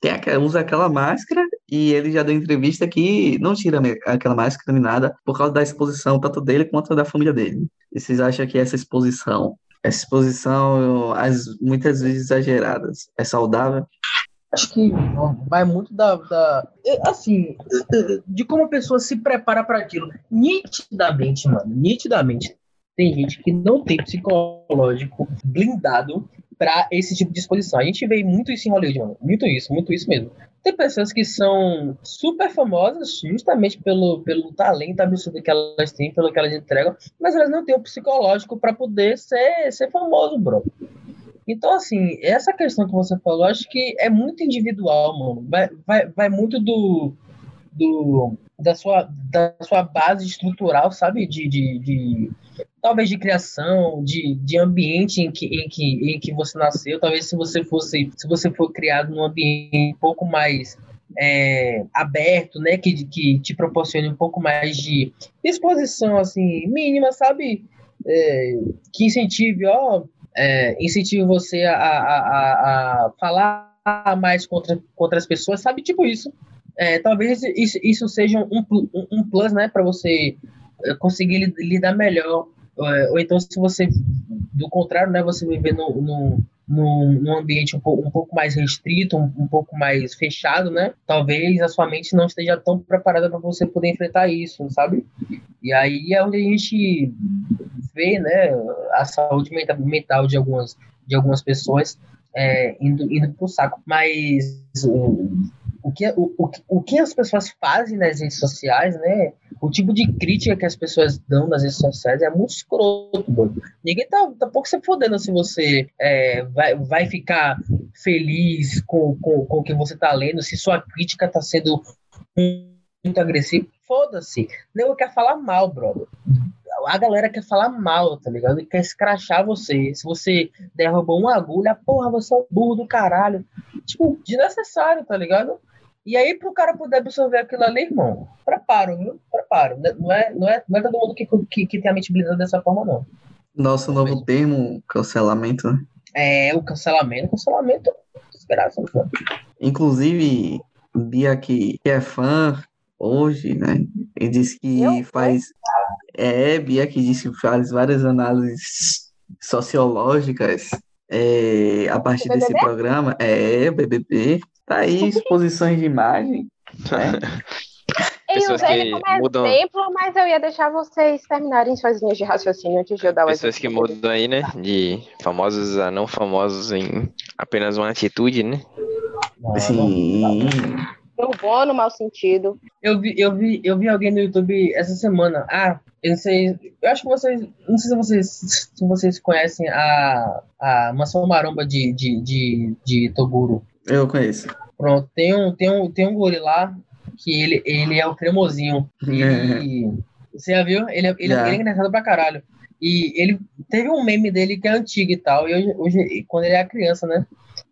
tem, usa aquela máscara e ele já deu entrevista que não tira aquela máscara nem nada por causa da exposição tanto dele quanto da família dele. E vocês acham que essa exposição, essa exposição, as, muitas vezes exageradas, é saudável? Acho que vai muito da, da, assim, de como a pessoa se prepara para aquilo. Nitidamente, mano, nitidamente tem gente que não tem psicológico blindado para esse tipo de exposição. A gente vê muito isso em Hollywood, mano. Muito isso, muito isso mesmo. Tem pessoas que são super famosas justamente pelo, pelo talento absurdo que elas têm, pelo que elas entregam, mas elas não têm o psicológico para poder ser, ser famoso, bro. Então, assim, essa questão que você falou, acho que é muito individual, mano. Vai, vai, vai muito do, do, da, sua, da sua base estrutural, sabe? De, de, de talvez de criação, de, de ambiente em que, em, que, em que você nasceu. Talvez se você fosse, se você for criado num ambiente um pouco mais é, aberto, né, que, que te proporcione um pouco mais de exposição, assim, mínima, sabe? É, que incentive, ó, é, incentive você a, a, a, a falar mais contra, contra as pessoas, sabe? Tipo isso. É, talvez isso, isso seja um, um, um plus, né, para você conseguir lidar melhor é, ou então se você, do contrário, né, você viver no, no, num ambiente um pouco, um pouco mais restrito, um, um, pouco mais fechado, né, talvez a sua mente não esteja tão preparada para você poder enfrentar isso, sabe? E aí é onde a gente vê, né, a saúde mental de algumas, de algumas pessoas é, indo, indo pro saco. Mas o, que, o, o, o que as pessoas fazem nas redes sociais, né, o tipo de crítica que as pessoas dão nas redes sociais é muito escroto, mano. Ninguém tá, tá pouco se fodendo se você é, vai, vai ficar feliz com, com, com o que você tá lendo, se sua crítica tá sendo muito agressiva. Foda-se. Nego quer falar mal, brother. A galera quer falar mal, tá ligado? E quer escrachar você. Se você derrubou uma agulha, porra, você é um burro do caralho. Tipo, desnecessário, tá ligado? E aí, para o cara poder absorver aquilo ali, irmão, preparo, viu? Preparo. Não é, não é, não é todo mundo que, que, que tem a mente blindada dessa forma, não. Nosso novo termo, cancelamento, né? É, o cancelamento, cancelamento, desgraça, mano. Inclusive, Bia que, que é fã hoje, né? Ele disse que Eu? faz. É, Bia que disse que faz várias análises sociológicas é, a partir desse programa. É, BBB. Tá aí, exposições de imagem. Né? Eu usei ele como mudam- exemplo, mas eu ia deixar vocês terminarem suas linhas de raciocínio antes de eu dar o Pessoas que mudam aí, né? De famosos a não famosos em apenas uma atitude, né? Sim. No bom, no mau sentido. Eu vi, eu vi, eu vi alguém no YouTube essa semana. Ah, eu não sei. Eu acho que vocês. Não sei se vocês, se vocês conhecem a, a Mansão Maromba de, de, de, de Toguro. Eu conheço. Pronto, tem um, tem um, tem um guri lá que ele, ele é o cremosinho. E, você já viu? Ele, é- ele, Já. ele é engraçado pra caralho. E ele teve um meme dele que é antigo e tal. E hoje, hoje quando ele era criança, né?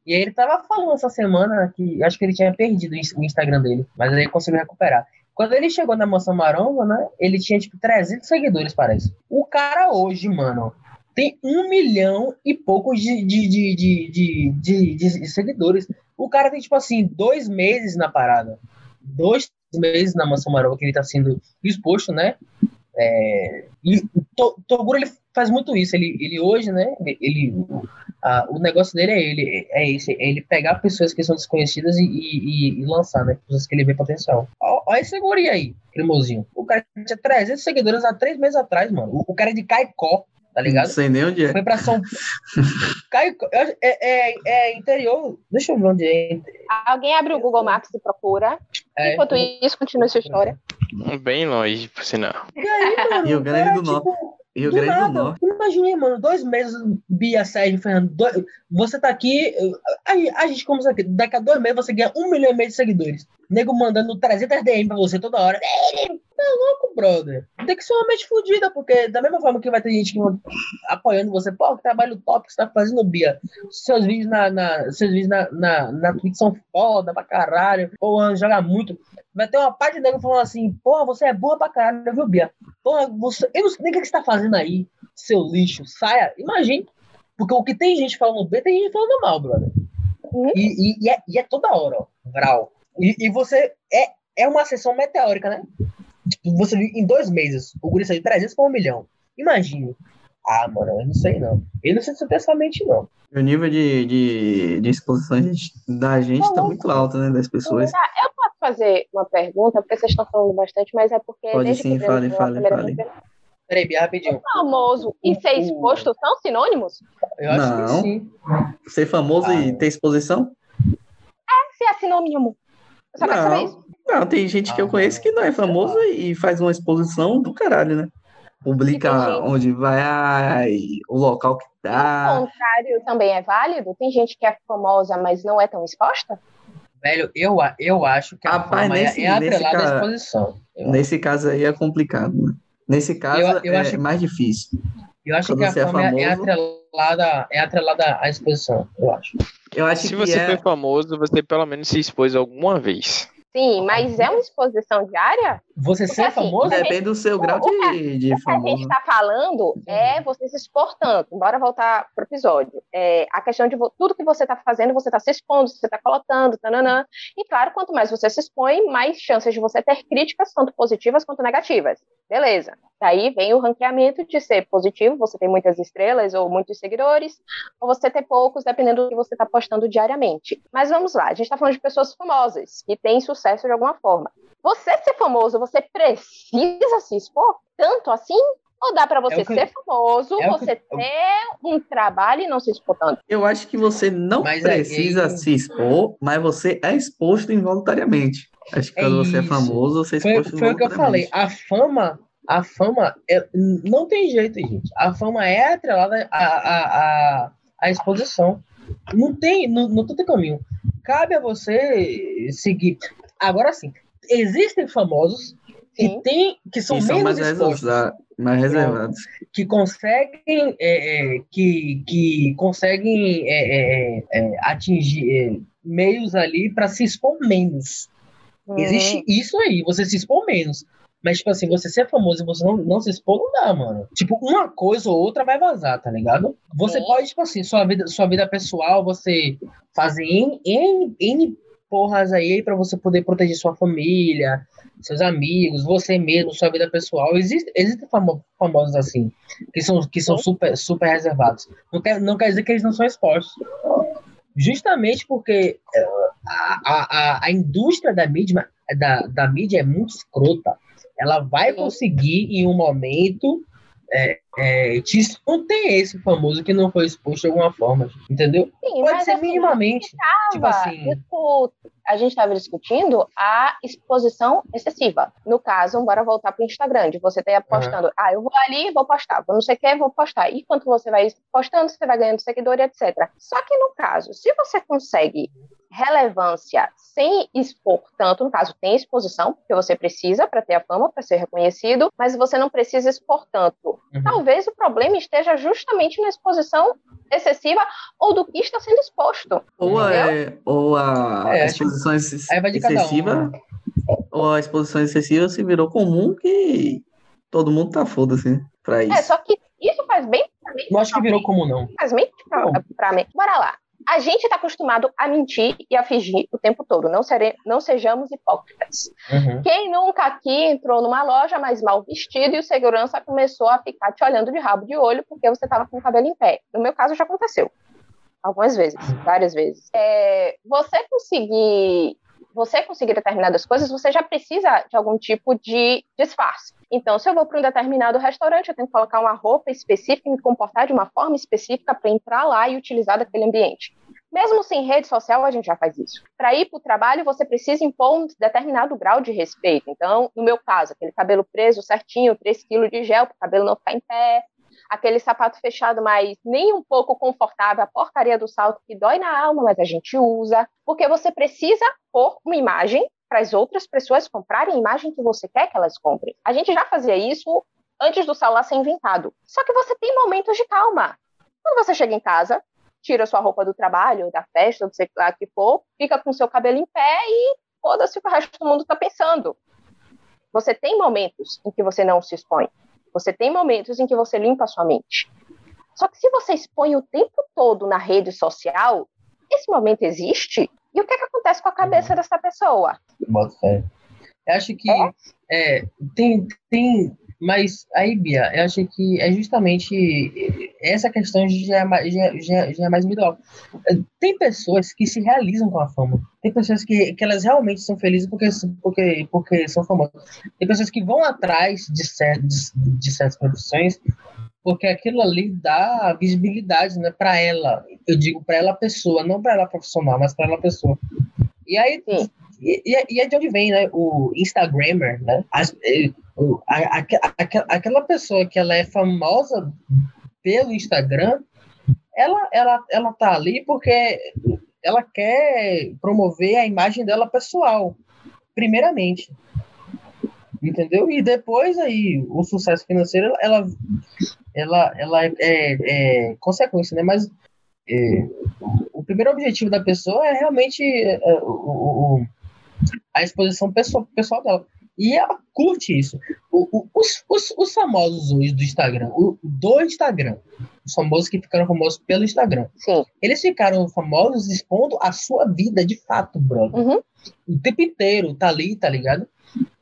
E aí ele tava falando essa semana que acho que ele tinha perdido o Ins- o Instagram dele, mas aí ele conseguiu recuperar. Quando ele chegou na Mansão Maromba, né? Ele tinha tipo 300 seguidores, parece. O cara hoje, mano, tem um milhão e pouco de, de, de, de, de, seguidores. O cara tem, tipo assim, dois meses na parada. Dois meses na Mansão Maromba que ele tá sendo exposto, né? É, e Toguro ele faz muito isso. Ele, ele hoje, né? Ele, ah, o negócio dele é ele, é esse, é ele pegar pessoas que são desconhecidas e, e, e lançar, né? Pessoas que ele vê potencial. Olha esse guri aí, cremosinho. O cara tinha 300 seguidores há três meses atrás, mano. O, o cara é de Caicó, tá Não ligado? sei nem onde é. Foi pra São acho- É, é, é interior. Deixa eu ver onde é. Alguém abre o Google Maps e procura. É. Enquanto isso, continue sua história. Bem longe, por sinal. E aí, mano? Rio o Grande cara, do Norte. tipo, Rio do Grande do. Norte. Imaginei, mano, dois meses, Bia, Sérgio, Fernando. dois- você tá aqui, a, a gente como aqui, daqui a dois meses você ganha um milhão e meio de seguidores. Nego mandando 300 DM pra você toda hora. Tá louco, brother. Tem que ser uma mente fodida, porque da mesma forma que vai ter gente que apoiando você, pô, que trabalho top que você tá fazendo, Bia. Seus vídeos na, na- seus vídeos na, na, na Twitch são foda pra caralho. Porra, joga muito. Vai ter uma parte de nego falando assim, porra, você é boa pra caralho, viu, Bia? Porra, você. Eu não sei nem o que você tá fazendo aí, seu lixo. Saia. Imagine. Porque o que tem gente falando bem, tem gente falando mal, brother. Uhum. E, e- e é, e é toda hora, ó. Vral. E, e você. É, é uma sessão meteórica, né? Tipo, você viu em dois meses, o guri saiu de 300 para um milhão. Imagine. Ah, mano, eu não sei não. Eu não sei se eu tenho essa mente, não. O nível de, de, de exposição da gente tá muito alto, né? Das pessoas. Eu posso fazer uma pergunta, porque vocês estão falando bastante, mas é porque Pode desde sim, que fale, fale, fale. Peraí, Bia, rapidinho. famoso e ser exposto são sinônimos? Eu acho Não. que sim. Ser famoso e Ah. ter exposição? Se é sinônimo. Eu só quero saber Não. isso. Não, tem gente que eu Ah, conheço que não é famoso e faz uma exposição do caralho, né? Publica onde vai, o local que O tá. contrário também é válido? Tem gente que é famosa, mas não é tão exposta? Velho, eu, eu acho que a Rapaz, fama é- nesse- é atrelada nesse à exposição. Eu, Nesse caso aí é complicado, né? Nesse caso Eu- eu é acho- mais difícil. eu acho quando que a é fama é, é famoso- atrelada, é atrelada à exposição, eu acho. Eu acho Se que você é... foi famoso, você pelo menos se expôs alguma vez. Sim, mas é uma exposição diária? Você ser assim, famoso? Depende do seu grau de, de O que a gente famoso. está falando é você se expor tanto. Bora voltar pro episódio. É, a questão de tudo que você está fazendo, você está se expondo, você está colocando, tananã. E claro, quanto mais você se expõe, mais chances de você ter críticas, tanto positivas quanto negativas. Beleza. Daí vem o ranqueamento de ser positivo, você tem muitas estrelas ou muitos seguidores, ou você ter poucos, dependendo do que você está postando diariamente. Mas vamos lá, a gente está falando de pessoas famosas, que têm sucesso de alguma forma. Você ser famoso, você precisa se expor tanto assim? Ou dá para você É o que- ser famoso, é o que- você ter um trabalho e não se expor tanto? Eu acho que você não Mas aí- precisa se expor, mas você é exposto involuntariamente. Acho que É quando você é isso. famoso, você é Foi, exposto foi o que eu falei. involuntariamente. A fama, a fama é- não tem jeito, gente. A fama é atrelada à, à, à, à exposição. Não tem, não, não tem caminho. Cabe a você seguir. Agora sim, existem famosos Sim. tem, que são Que são menos mais, expostos, reserva- mais reservados. que conseguem, é, é, que, que conseguem é, é, é, atingir é, meios ali para se expor menos. Hum, Existe isso aí, você se expor menos. Mas, tipo assim, você ser famoso e você não, não se expor, não dá, mano. Tipo, uma coisa ou outra vai vazar, tá ligado? Você Sim. pode, tipo assim, sua vida, sua vida pessoal, você fazer N, N, N porras aí pra você poder proteger sua família, seus amigos, você mesmo, sua vida pessoal. Existe, existem famo- famosos assim, que são, que são super, super reservados. Não quer, não quer dizer que eles não são expostos. Justamente porque eh, a, a, a, a indústria da mídia, da, da mídia é muito escrota. Ela vai conseguir, em um momento, é, é, te tem esse famoso que não foi exposto de alguma forma, entendeu? Sim, Pode ser assim, minimamente. Tipo assim, a gente estava discutindo a exposição excessiva. No caso, bora voltar para o Instagram, de você ter apostando, ah, eu vou ali, vou postar, vou não sei o que, vou postar. E quanto você vai postando, você vai ganhando seguidor e etc. Só que no caso, se você consegue relevância sem expor tanto, no caso, tem exposição, porque você precisa para ter a fama, para ser reconhecido, mas você não precisa expor tanto. Uhum. Talvez o problema esteja justamente na exposição excessiva ou do que está sendo exposto. Ou, é, ou a É, exposição ex- aí vai de cada um, excessiva, né? ou a exposição excessiva se virou comum que todo mundo tá foda-se pra isso. É, só que isso faz bem pra mim. não acho que virou comum, não. Faz bem pra, pra mim. Bora lá. A gente está acostumado a mentir e a fingir o tempo todo. Não, sere, não sejamos hipócritas. Uhum. Quem nunca aqui entrou numa loja mais mal vestido e o segurança começou a ficar te olhando de rabo de olho porque você estava com o cabelo em pé? No meu caso, já aconteceu. Algumas vezes, várias vezes. É, você conseguir. Você conseguir determinadas coisas, você já precisa de algum tipo de disfarce. Então, se eu vou para um determinado restaurante, eu tenho que colocar uma roupa específica e me comportar de uma forma específica para entrar lá e utilizar daquele ambiente. Mesmo sem rede social, a gente já faz isso. Para ir para o trabalho, você precisa impor um determinado grau de respeito. Então, no meu caso, aquele cabelo preso certinho, 3 quilos de gel para o cabelo não ficar em pé, aquele sapato fechado, mas nem um pouco confortável, a porcaria do salto que dói na alma, mas a gente usa, porque você precisa pôr uma imagem para as outras pessoas comprarem a imagem que você quer que elas comprem. A gente já fazia isso antes do celular ser inventado. Só que você tem momentos de calma. Quando você chega em casa, tira sua roupa do trabalho, da festa, do sei lá que for, fica com seu cabelo em pé e foda-se o que o resto do mundo está pensando. Você tem momentos em que você não se expõe. Você tem momentos em que você limpa a sua mente. Só que se você expõe o tempo todo na rede social, esse momento existe? E o que, é que acontece com a cabeça dessa pessoa? Bota fé. Acho que é, tem, tem. Mas aí, Bia, eu acho que é justamente essa questão já é mais, já, já, já é mais individual. Tem pessoas que se realizam com a fama. Tem pessoas que, que elas realmente são felizes porque, porque, porque são famosas. Tem pessoas que vão atrás de, cer de, de certas profissões porque aquilo ali dá visibilidade né, para ela. Eu digo para ela pessoa, não para ela profissional, mas para ela pessoa. E aí, e, e, é de onde vem, né? O Instagrammer, né? As, eh, aquela pessoa que ela é famosa pelo Instagram, ela, ela, ela tá ali porque ela quer promover a imagem dela pessoal, primeiramente. Entendeu? E depois aí, o sucesso financeiro, ela, ela, ela é, é, é consequência, né? Mas é, o primeiro objetivo da pessoa é realmente é, o- o- a exposição pessoal, pessoal dela. E ela curte isso. O- o- os, os, os famosos hoje do Instagram, o, do Instagram, os famosos que ficaram famosos pelo Instagram, Sim. eles ficaram famosos expondo a sua vida de fato, brother. Uhum. O tempo inteiro, tá ali, tá ligado?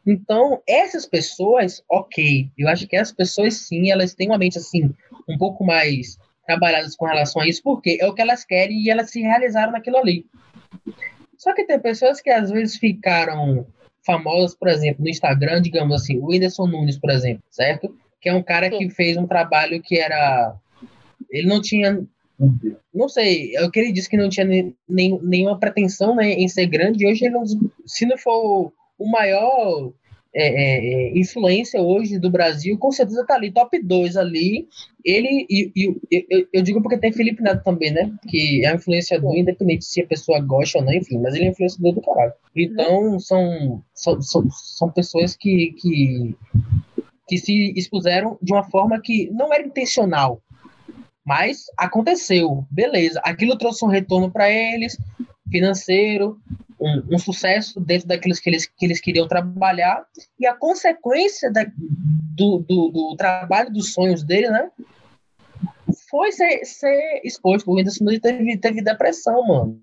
Então, essas pessoas, ok. Eu acho que essas pessoas, sim, elas têm uma mente, assim, um pouco mais trabalhadas com relação a isso, porque é o que elas querem e elas se realizaram naquilo ali. Só que tem pessoas que às vezes ficaram famosas, por exemplo, no Instagram, digamos assim, o Whindersson Nunes, por exemplo, certo? Que é um cara que Sim. fez um trabalho que era. Ele não tinha. Não sei, é o que ele disse que não tinha nem, nenhuma pretensão né, em ser grande. Hoje, ele, é se não for o maior é, é, é, influência hoje do Brasil, com certeza tá ali, top 2 ali. Ele e, e- eu, eu digo porque tem Felipe Neto também, né? Que é influenciador, independente se a pessoa gosta ou não, enfim, mas ele é influenciador do caralho. Então, são, são, são, são pessoas que, que, que se expuseram de uma forma que não era intencional. Mas aconteceu, beleza. Aquilo trouxe um retorno para eles, financeiro, um, um sucesso dentro daqueles que eles, que eles queriam trabalhar, e a consequência da, do, do, do trabalho dos sonhos dele, né? Foi ser, ser exposto. O Whindersson Nunes teve, teve depressão, mano.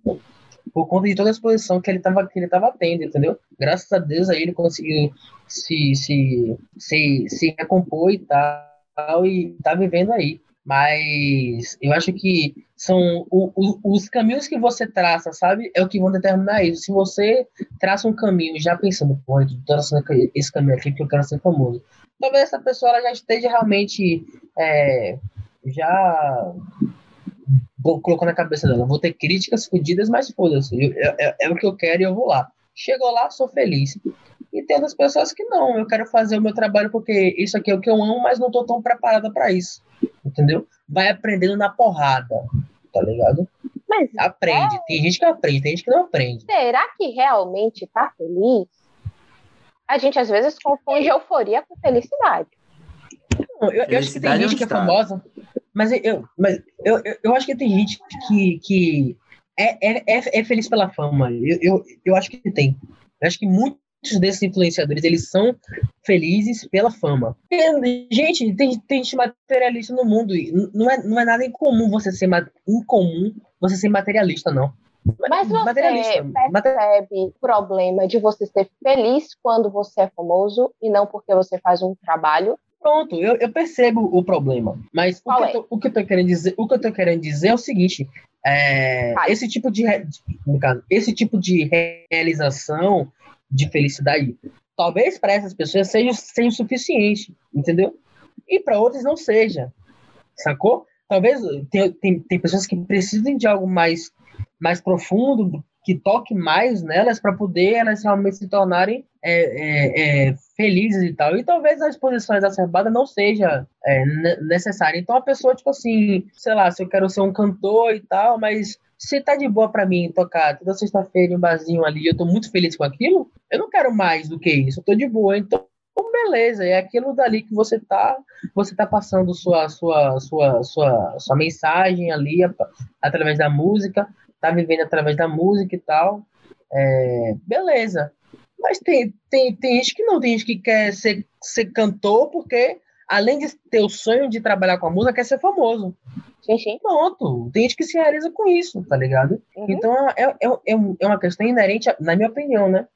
Por conta de toda a exposição que ele estava que ele tava tendo, entendeu? Graças a Deus aí ele conseguiu se, se, se, se recompor e tal, e tá vivendo aí. Mas eu acho que são o, o, os caminhos que você traça, sabe? É o que vão determinar isso. Se você traça um caminho já pensando, pô, eu tô traçando esse caminho aqui porque eu quero ser famoso. Talvez essa pessoa já esteja realmente é, já colocou na cabeça dela, vou ter críticas fodidas, mas foda-se, é, é, é, o que eu quero e eu vou lá. Chegou lá, sou feliz. E tem outras pessoas que não, eu quero fazer o meu trabalho porque isso aqui é o que eu amo, mas não tô tão preparada para isso. Entendeu? Vai aprendendo na porrada, tá ligado? Mas aprende. É... Tem gente que aprende, tem gente que não aprende. Será que realmente tá feliz? A gente às vezes confunde euforia com felicidade. Não, eu, eu acho que tem gente que é famosa. Mas eu, mas eu, eu, eu acho que tem gente que, que é, é, é, é feliz pela fama. Eu, eu, eu acho que tem. Eu acho que muitos desses influenciadores, eles são felizes pela fama. E, gente, tem, tem gente materialista no mundo. Não é, não é nada incomum você ser incomum você ser materialista, não. Mas você percebe o problema de você ser feliz quando você é famoso e não porque você faz um trabalho Pronto, eu, eu percebo o problema. Mas o que, é? tô, o que, eu tô querendo dizer, o que eu tô querendo dizer é o seguinte: é, esse tipo de, caso, esse tipo de realização de felicidade, talvez para essas pessoas seja, seja o suficiente, entendeu? E para outras não seja, sacou? Talvez tem, tem, tem pessoas que precisem de algo mais, mais profundo, que toque mais nelas para poder elas realmente se tornarem é, é, é, felizes e tal. E talvez a exposição exacerbada não seja é, necessária. Então a pessoa, tipo assim, sei lá, se eu quero ser um cantor e tal, mas se tá de boa para mim tocar toda sexta-feira em um barzinho ali, eu tô muito feliz com aquilo, eu não quero mais do que isso, eu tô de boa. Então beleza, é aquilo dali que você tá, você tá passando sua sua sua sua, sua mensagem ali através da música, tá vivendo através da música e tal. É, beleza. Mas tem, tem, tem gente que não, tem gente que quer ser, ser cantor porque, além de ter o sonho de trabalhar com a música, quer ser famoso. Sim, sim. Pronto. Tem gente que se realiza com isso, tá ligado? Uhum. Então é, é, é, é uma questão inerente, a, na minha opinião, né?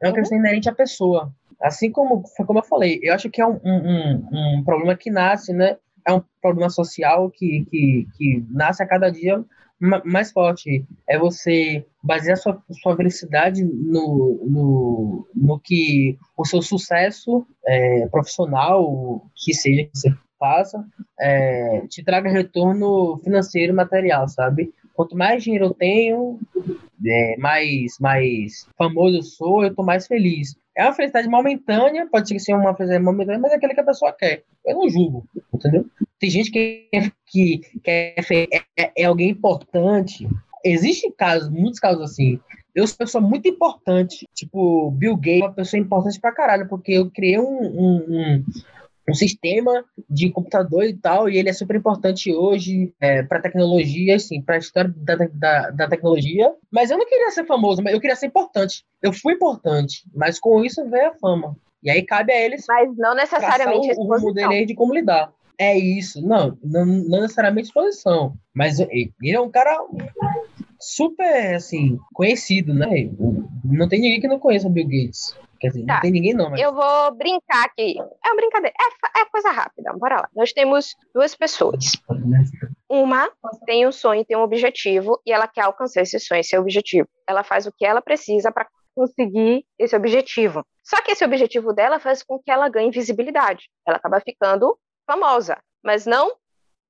É uma uhum. questão inerente à pessoa. Assim como, como eu falei, eu acho que é um, um, um problema que nasce, né? É um problema social que, que, que nasce a cada dia mais forte. É você basear sua, sua felicidade no, no, no que o seu sucesso é, profissional, que seja que você faça, é, te traga retorno financeiro material, sabe? Quanto mais dinheiro eu tenho, é, mais, mais famoso eu sou, eu tô mais feliz. É uma felicidade momentânea, pode ser que seja uma felicidade momentânea, mas é aquele que a pessoa quer. Eu não julgo, entendeu? Tem gente que, que, que é, é, é alguém importante. Existem casos, muitos casos assim. Eu sou uma pessoa muito importante. Tipo, Bill Gates é uma pessoa importante pra caralho, porque eu criei um, um, um um sistema de computador e tal, e ele é super importante hoje é, para tecnologia, assim, para a história da, da, da, tecnologia. Mas eu não queria ser famoso, mas eu queria ser importante. Eu fui importante, mas com isso veio a fama. E aí cabe a eles. Mas não necessariamente o, o rumo dele de como lidar. É isso, não, não, não necessariamente exposição, mas ele é um cara super, assim, conhecido, né? Não tem ninguém que não conheça o Bill Gates. Quer dizer, tá. não tem ninguém não, mas... Eu vou brincar aqui. É uma brincadeira. É, é coisa rápida. Bora lá. Nós temos duas pessoas. Uma tem um sonho, tem um objetivo, e ela quer alcançar esse sonho, esse objetivo. Ela faz o que ela precisa para conseguir esse objetivo. Só que esse objetivo dela faz com que ela ganhe visibilidade. Ela acaba ficando famosa, mas não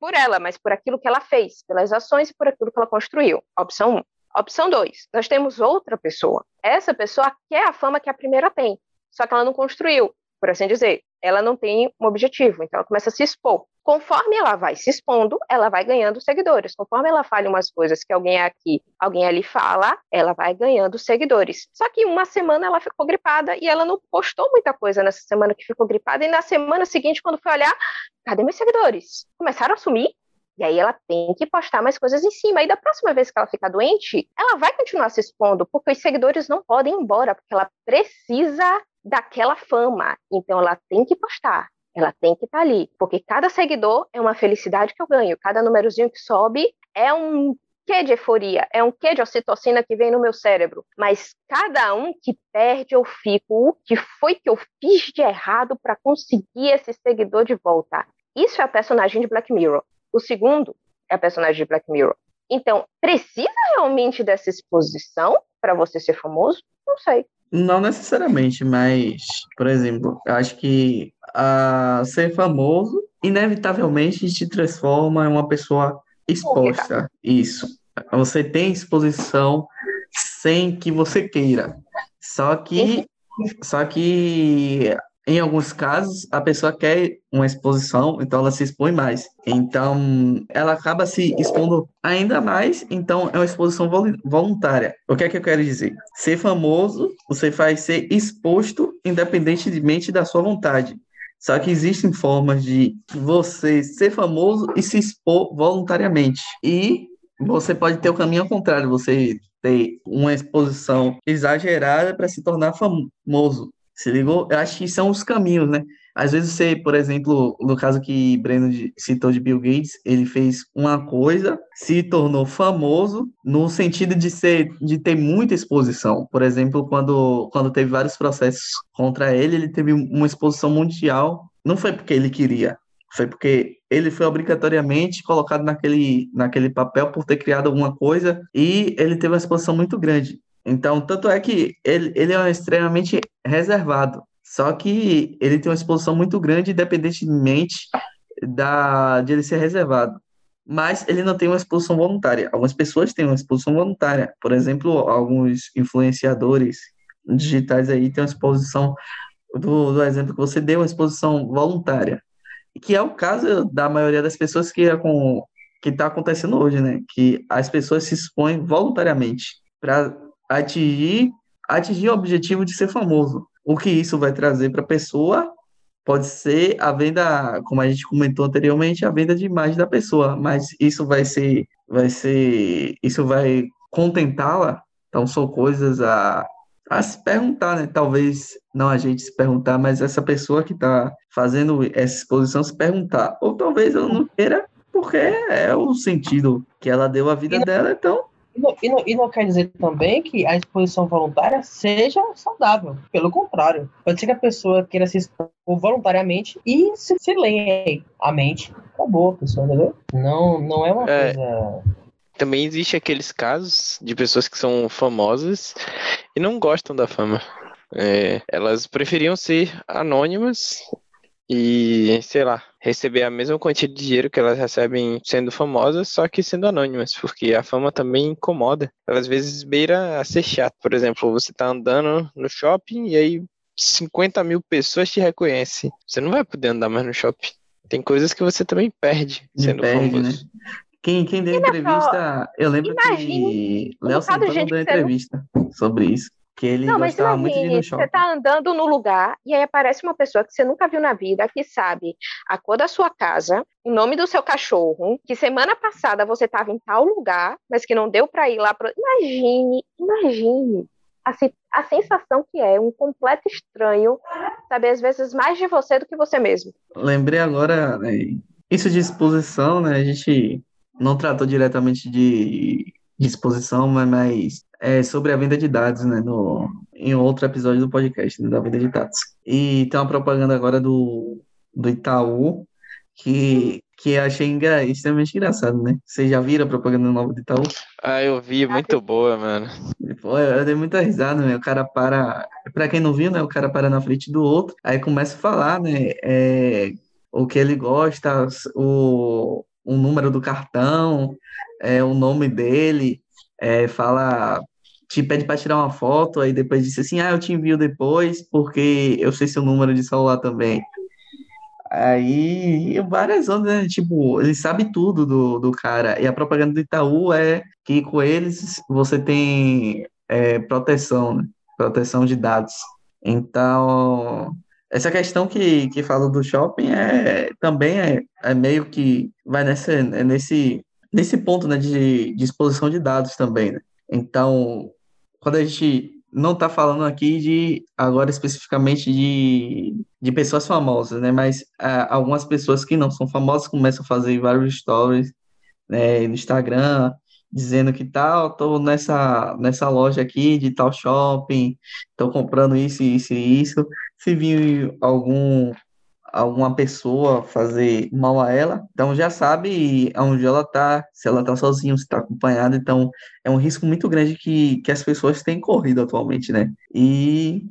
por ela, mas por aquilo que ela fez, pelas ações e por aquilo que ela construiu. Opção 1. Opção 2, nós temos outra pessoa. Essa pessoa quer a fama que a primeira tem, só que ela não construiu, por assim dizer. Ela não tem um objetivo, então ela começa a se expor. Conforme ela vai se expondo, ela vai ganhando seguidores. Conforme ela fala umas coisas que alguém aqui, alguém ali fala, ela vai ganhando seguidores. Só que uma semana ela ficou gripada e ela não postou muita coisa nessa semana que ficou gripada. E na semana seguinte, quando foi olhar, cadê meus seguidores? Começaram a sumir. E aí ela tem que postar mais coisas em cima. E da próxima vez que ela ficar doente, ela vai continuar se expondo, porque os seguidores não podem ir embora, porque ela precisa daquela fama. Então ela tem que postar. Ela tem que estar tá ali, porque cada seguidor é uma felicidade que eu ganho, cada númerozinho que sobe é um quê de euforia, é um quê de ocitocina que vem no meu cérebro. Mas cada um que perde, eu fico, o que foi que eu fiz de errado para conseguir esse seguidor de volta? Isso é a personagem de Black Mirror. O segundo é a personagem de Black Mirror. Então, precisa realmente dessa exposição para você ser famoso? Não sei. Não necessariamente, mas, por exemplo, eu acho que a ser famoso inevitavelmente te transforma em uma pessoa exposta. Isso. Você tem exposição sem que você queira. Só que, só que em alguns casos, a pessoa quer uma exposição, então ela se expõe mais. Então, ela acaba se expondo ainda mais, então é uma exposição voluntária. O que é que eu quero dizer? Ser famoso, você faz ser exposto independentemente da sua vontade. Só que existem formas de você ser famoso e se expor voluntariamente. E você pode ter o caminho ao contrário, você ter uma exposição exagerada para se tornar famoso. Se ligou? Eu acho que são os caminhos, né? Às vezes você, por exemplo, no caso que Breno citou de Bill Gates, ele fez uma coisa, se tornou famoso no sentido de ser, de ter muita exposição. Por exemplo, quando, quando teve vários processos contra ele, ele teve uma exposição mundial. Não foi porque ele queria, foi porque ele foi obrigatoriamente colocado naquele, naquele papel por ter criado alguma coisa e ele teve uma exposição muito grande. Então, tanto é que ele, ele é extremamente reservado. Só que ele tem uma exposição muito grande, independentemente da, de ele ser reservado. Mas ele não tem uma exposição voluntária. Algumas pessoas têm uma exposição voluntária. Por exemplo, alguns influenciadores digitais aí têm uma exposição, do, do exemplo que você deu, uma exposição voluntária. Que é o caso da maioria das pessoas que é com que está acontecendo hoje, né? Que as pessoas se expõem voluntariamente para atingir, atingir o objetivo de ser famoso. O que isso vai trazer para a pessoa pode ser a venda, como a gente comentou anteriormente, a venda de imagem da pessoa, mas isso vai ser, vai ser, isso vai contentá-la. Então são coisas a, a se perguntar, né? Talvez não a gente se perguntar, mas essa pessoa que está fazendo essa exposição se perguntar. Ou talvez ela não queira, porque é o sentido que ela deu à vida dela, então e não, e, não, e não, quer dizer também que a exposição voluntária seja saudável. Pelo contrário, pode ser que a pessoa queira se expor voluntariamente e se, se leia a mente. Acabou, pessoal, entendeu? Não, não é uma é, coisa. Também existe aqueles casos de pessoas que são famosas e não gostam da fama. É, elas preferiam ser anônimas e, sei lá, receber a mesma quantia de dinheiro que elas recebem sendo famosas, só que sendo anônimas, porque a fama também incomoda. Ela às vezes beira a ser chato. Por exemplo, você tá andando no shopping e aí 50 mil pessoas te reconhecem. Você não vai poder andar mais no shopping. Tem coisas que você também perde sendo perde, famoso. Né? Quem, quem deu entrevista, eu lembro Imagine, que Léo Santana deu entrevista sobre isso. Que ele não, gostava muito de ir no shopping. Você tá andando no lugar e aí aparece uma pessoa que você nunca viu na vida, que sabe a cor da sua casa, o nome do seu cachorro, que semana passada você estava em tal lugar, mas que não deu para ir lá. Pro... Imagine, imagine a, a sensação que é um completo estranho saber às vezes mais de você do que você mesmo. Lembrei agora, né, isso de exposição, né? A gente não tratou diretamente de, de exposição, mas é, sobre a venda de dados, né, no, em outro episódio do podcast, né, da venda de dados. E tem uma propaganda agora do, do Itaú, que, que achei engra, extremamente engraçado, né? Vocês já viram a propaganda nova do Itaú? Ah, eu vi, muito boa, mano. Pô, eu dei muita risada, né? O cara para, pra quem não viu, né? O cara para na frente do outro, aí começa a falar, né? É, o que ele gosta, o, o número do cartão, é, o nome dele, é, fala, te pede para tirar uma foto, aí depois disse assim, ah, eu te envio depois, porque eu sei seu número de celular também. Aí, várias ondas, né? Tipo, ele sabe tudo do, do cara. E a propaganda do Itaú é que com eles você tem é, proteção, né? Proteção de dados. Então, essa questão que, que fala do shopping é também é, é meio que vai nessa, é nesse nesse ponto né, de, de exposição de dados também. Né? Então, quando a gente não está falando aqui de agora especificamente de, de pessoas famosas, né? Mas ah, algumas pessoas que não são famosas começam a fazer vários stories né, no Instagram dizendo que tal, tô nessa nessa loja aqui de tal shopping, tô comprando isso, isso e isso. Se vir algum alguma pessoa fazer mal a ela, então já sabe onde ela tá, se ela tá sozinha, se tá acompanhada, então é um risco muito grande que, que as pessoas têm corrido atualmente, né? E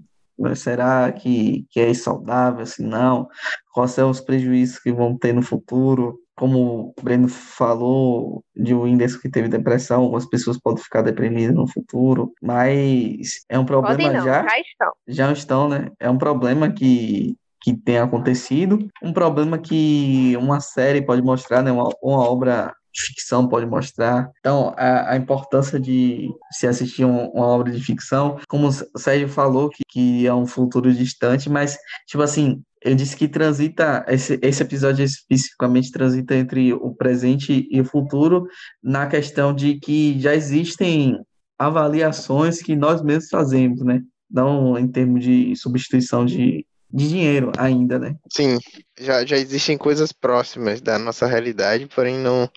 será que, que é saudável, assim, não? Quais são os prejuízos que vão ter no futuro? Como o Breno falou, de um índice que teve depressão, algumas pessoas podem ficar deprimidas no futuro, mas é um problema não, já. Já estão. Já estão, né? É um problema que, que tem acontecido, um problema que uma série pode mostrar, né? Uma, uma obra de ficção pode mostrar. Então, a, a importância de se assistir um, uma obra de ficção, como o Sérgio falou, que, que é um futuro distante, mas, tipo assim, eu disse que transita, esse, esse episódio especificamente transita entre o presente e o futuro, na questão de que já existem avaliações que nós mesmos fazemos, né? Não em termos de substituição de, de dinheiro ainda, né? Sim, já, já existem coisas próximas da nossa realidade, porém não,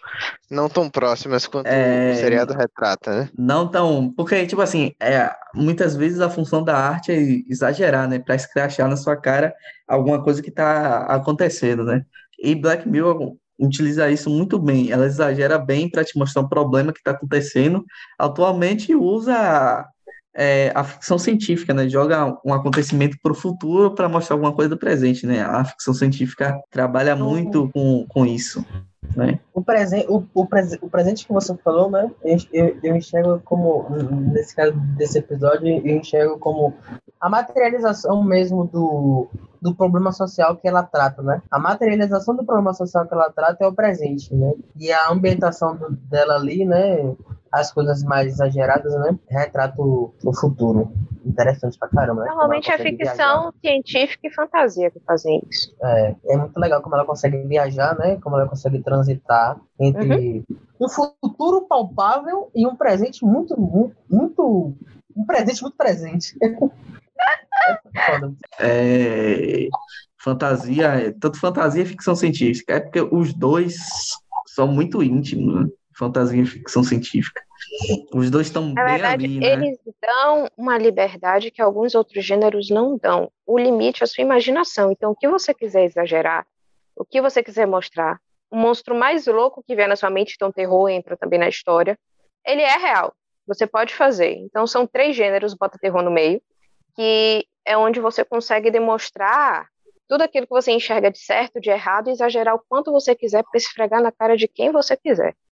não tão próximas quanto É, o seriado retrata, né? Não tão. Porque, tipo assim, é, muitas vezes a função da arte é exagerar, né? Pra escrachar na sua cara alguma coisa que tá acontecendo, né? E Black Mirror utiliza isso muito bem. Ela exagera bem para te mostrar um problema que tá acontecendo. Atualmente usa é, a ficção científica, né? Joga um acontecimento para o futuro para mostrar alguma coisa do presente, né? A ficção científica trabalha muito com, com isso, né? O, presen o, o, prese o presente que você falou, né? Eu, eu, eu enxergo como, nesse caso desse episódio, eu enxergo como a materialização mesmo do, do problema social que ela trata, né? A materialização do problema social que ela trata é o presente, né? E a ambientação do, dela ali, né? As coisas mais exageradas, né? Retrata o, o futuro. Interessante pra caramba, né? Normalmente é ficção científica e fantasia que fazem isso. é, é muito legal como ela consegue viajar, né? Como ela consegue transitar entre um futuro palpável e um presente muito, muito, muito um presente muito presente. É. É, fantasia, tanto fantasia e ficção científica. É porque os dois são muito íntimos, né? Fantasia e ficção científica. Os dois estão bem verdade, ali, né? eles dão uma liberdade que alguns outros gêneros não dão. O limite é a sua imaginação. Então, o que você quiser exagerar, o que você quiser mostrar, o monstro mais louco que vier na sua mente, então terror entra também na história, ele é real. Você pode fazer. Então, são três gêneros, bota terror no meio, que é onde você consegue demonstrar tudo aquilo que você enxerga de certo, de errado, e exagerar o quanto você quiser para esfregar na cara de quem você quiser.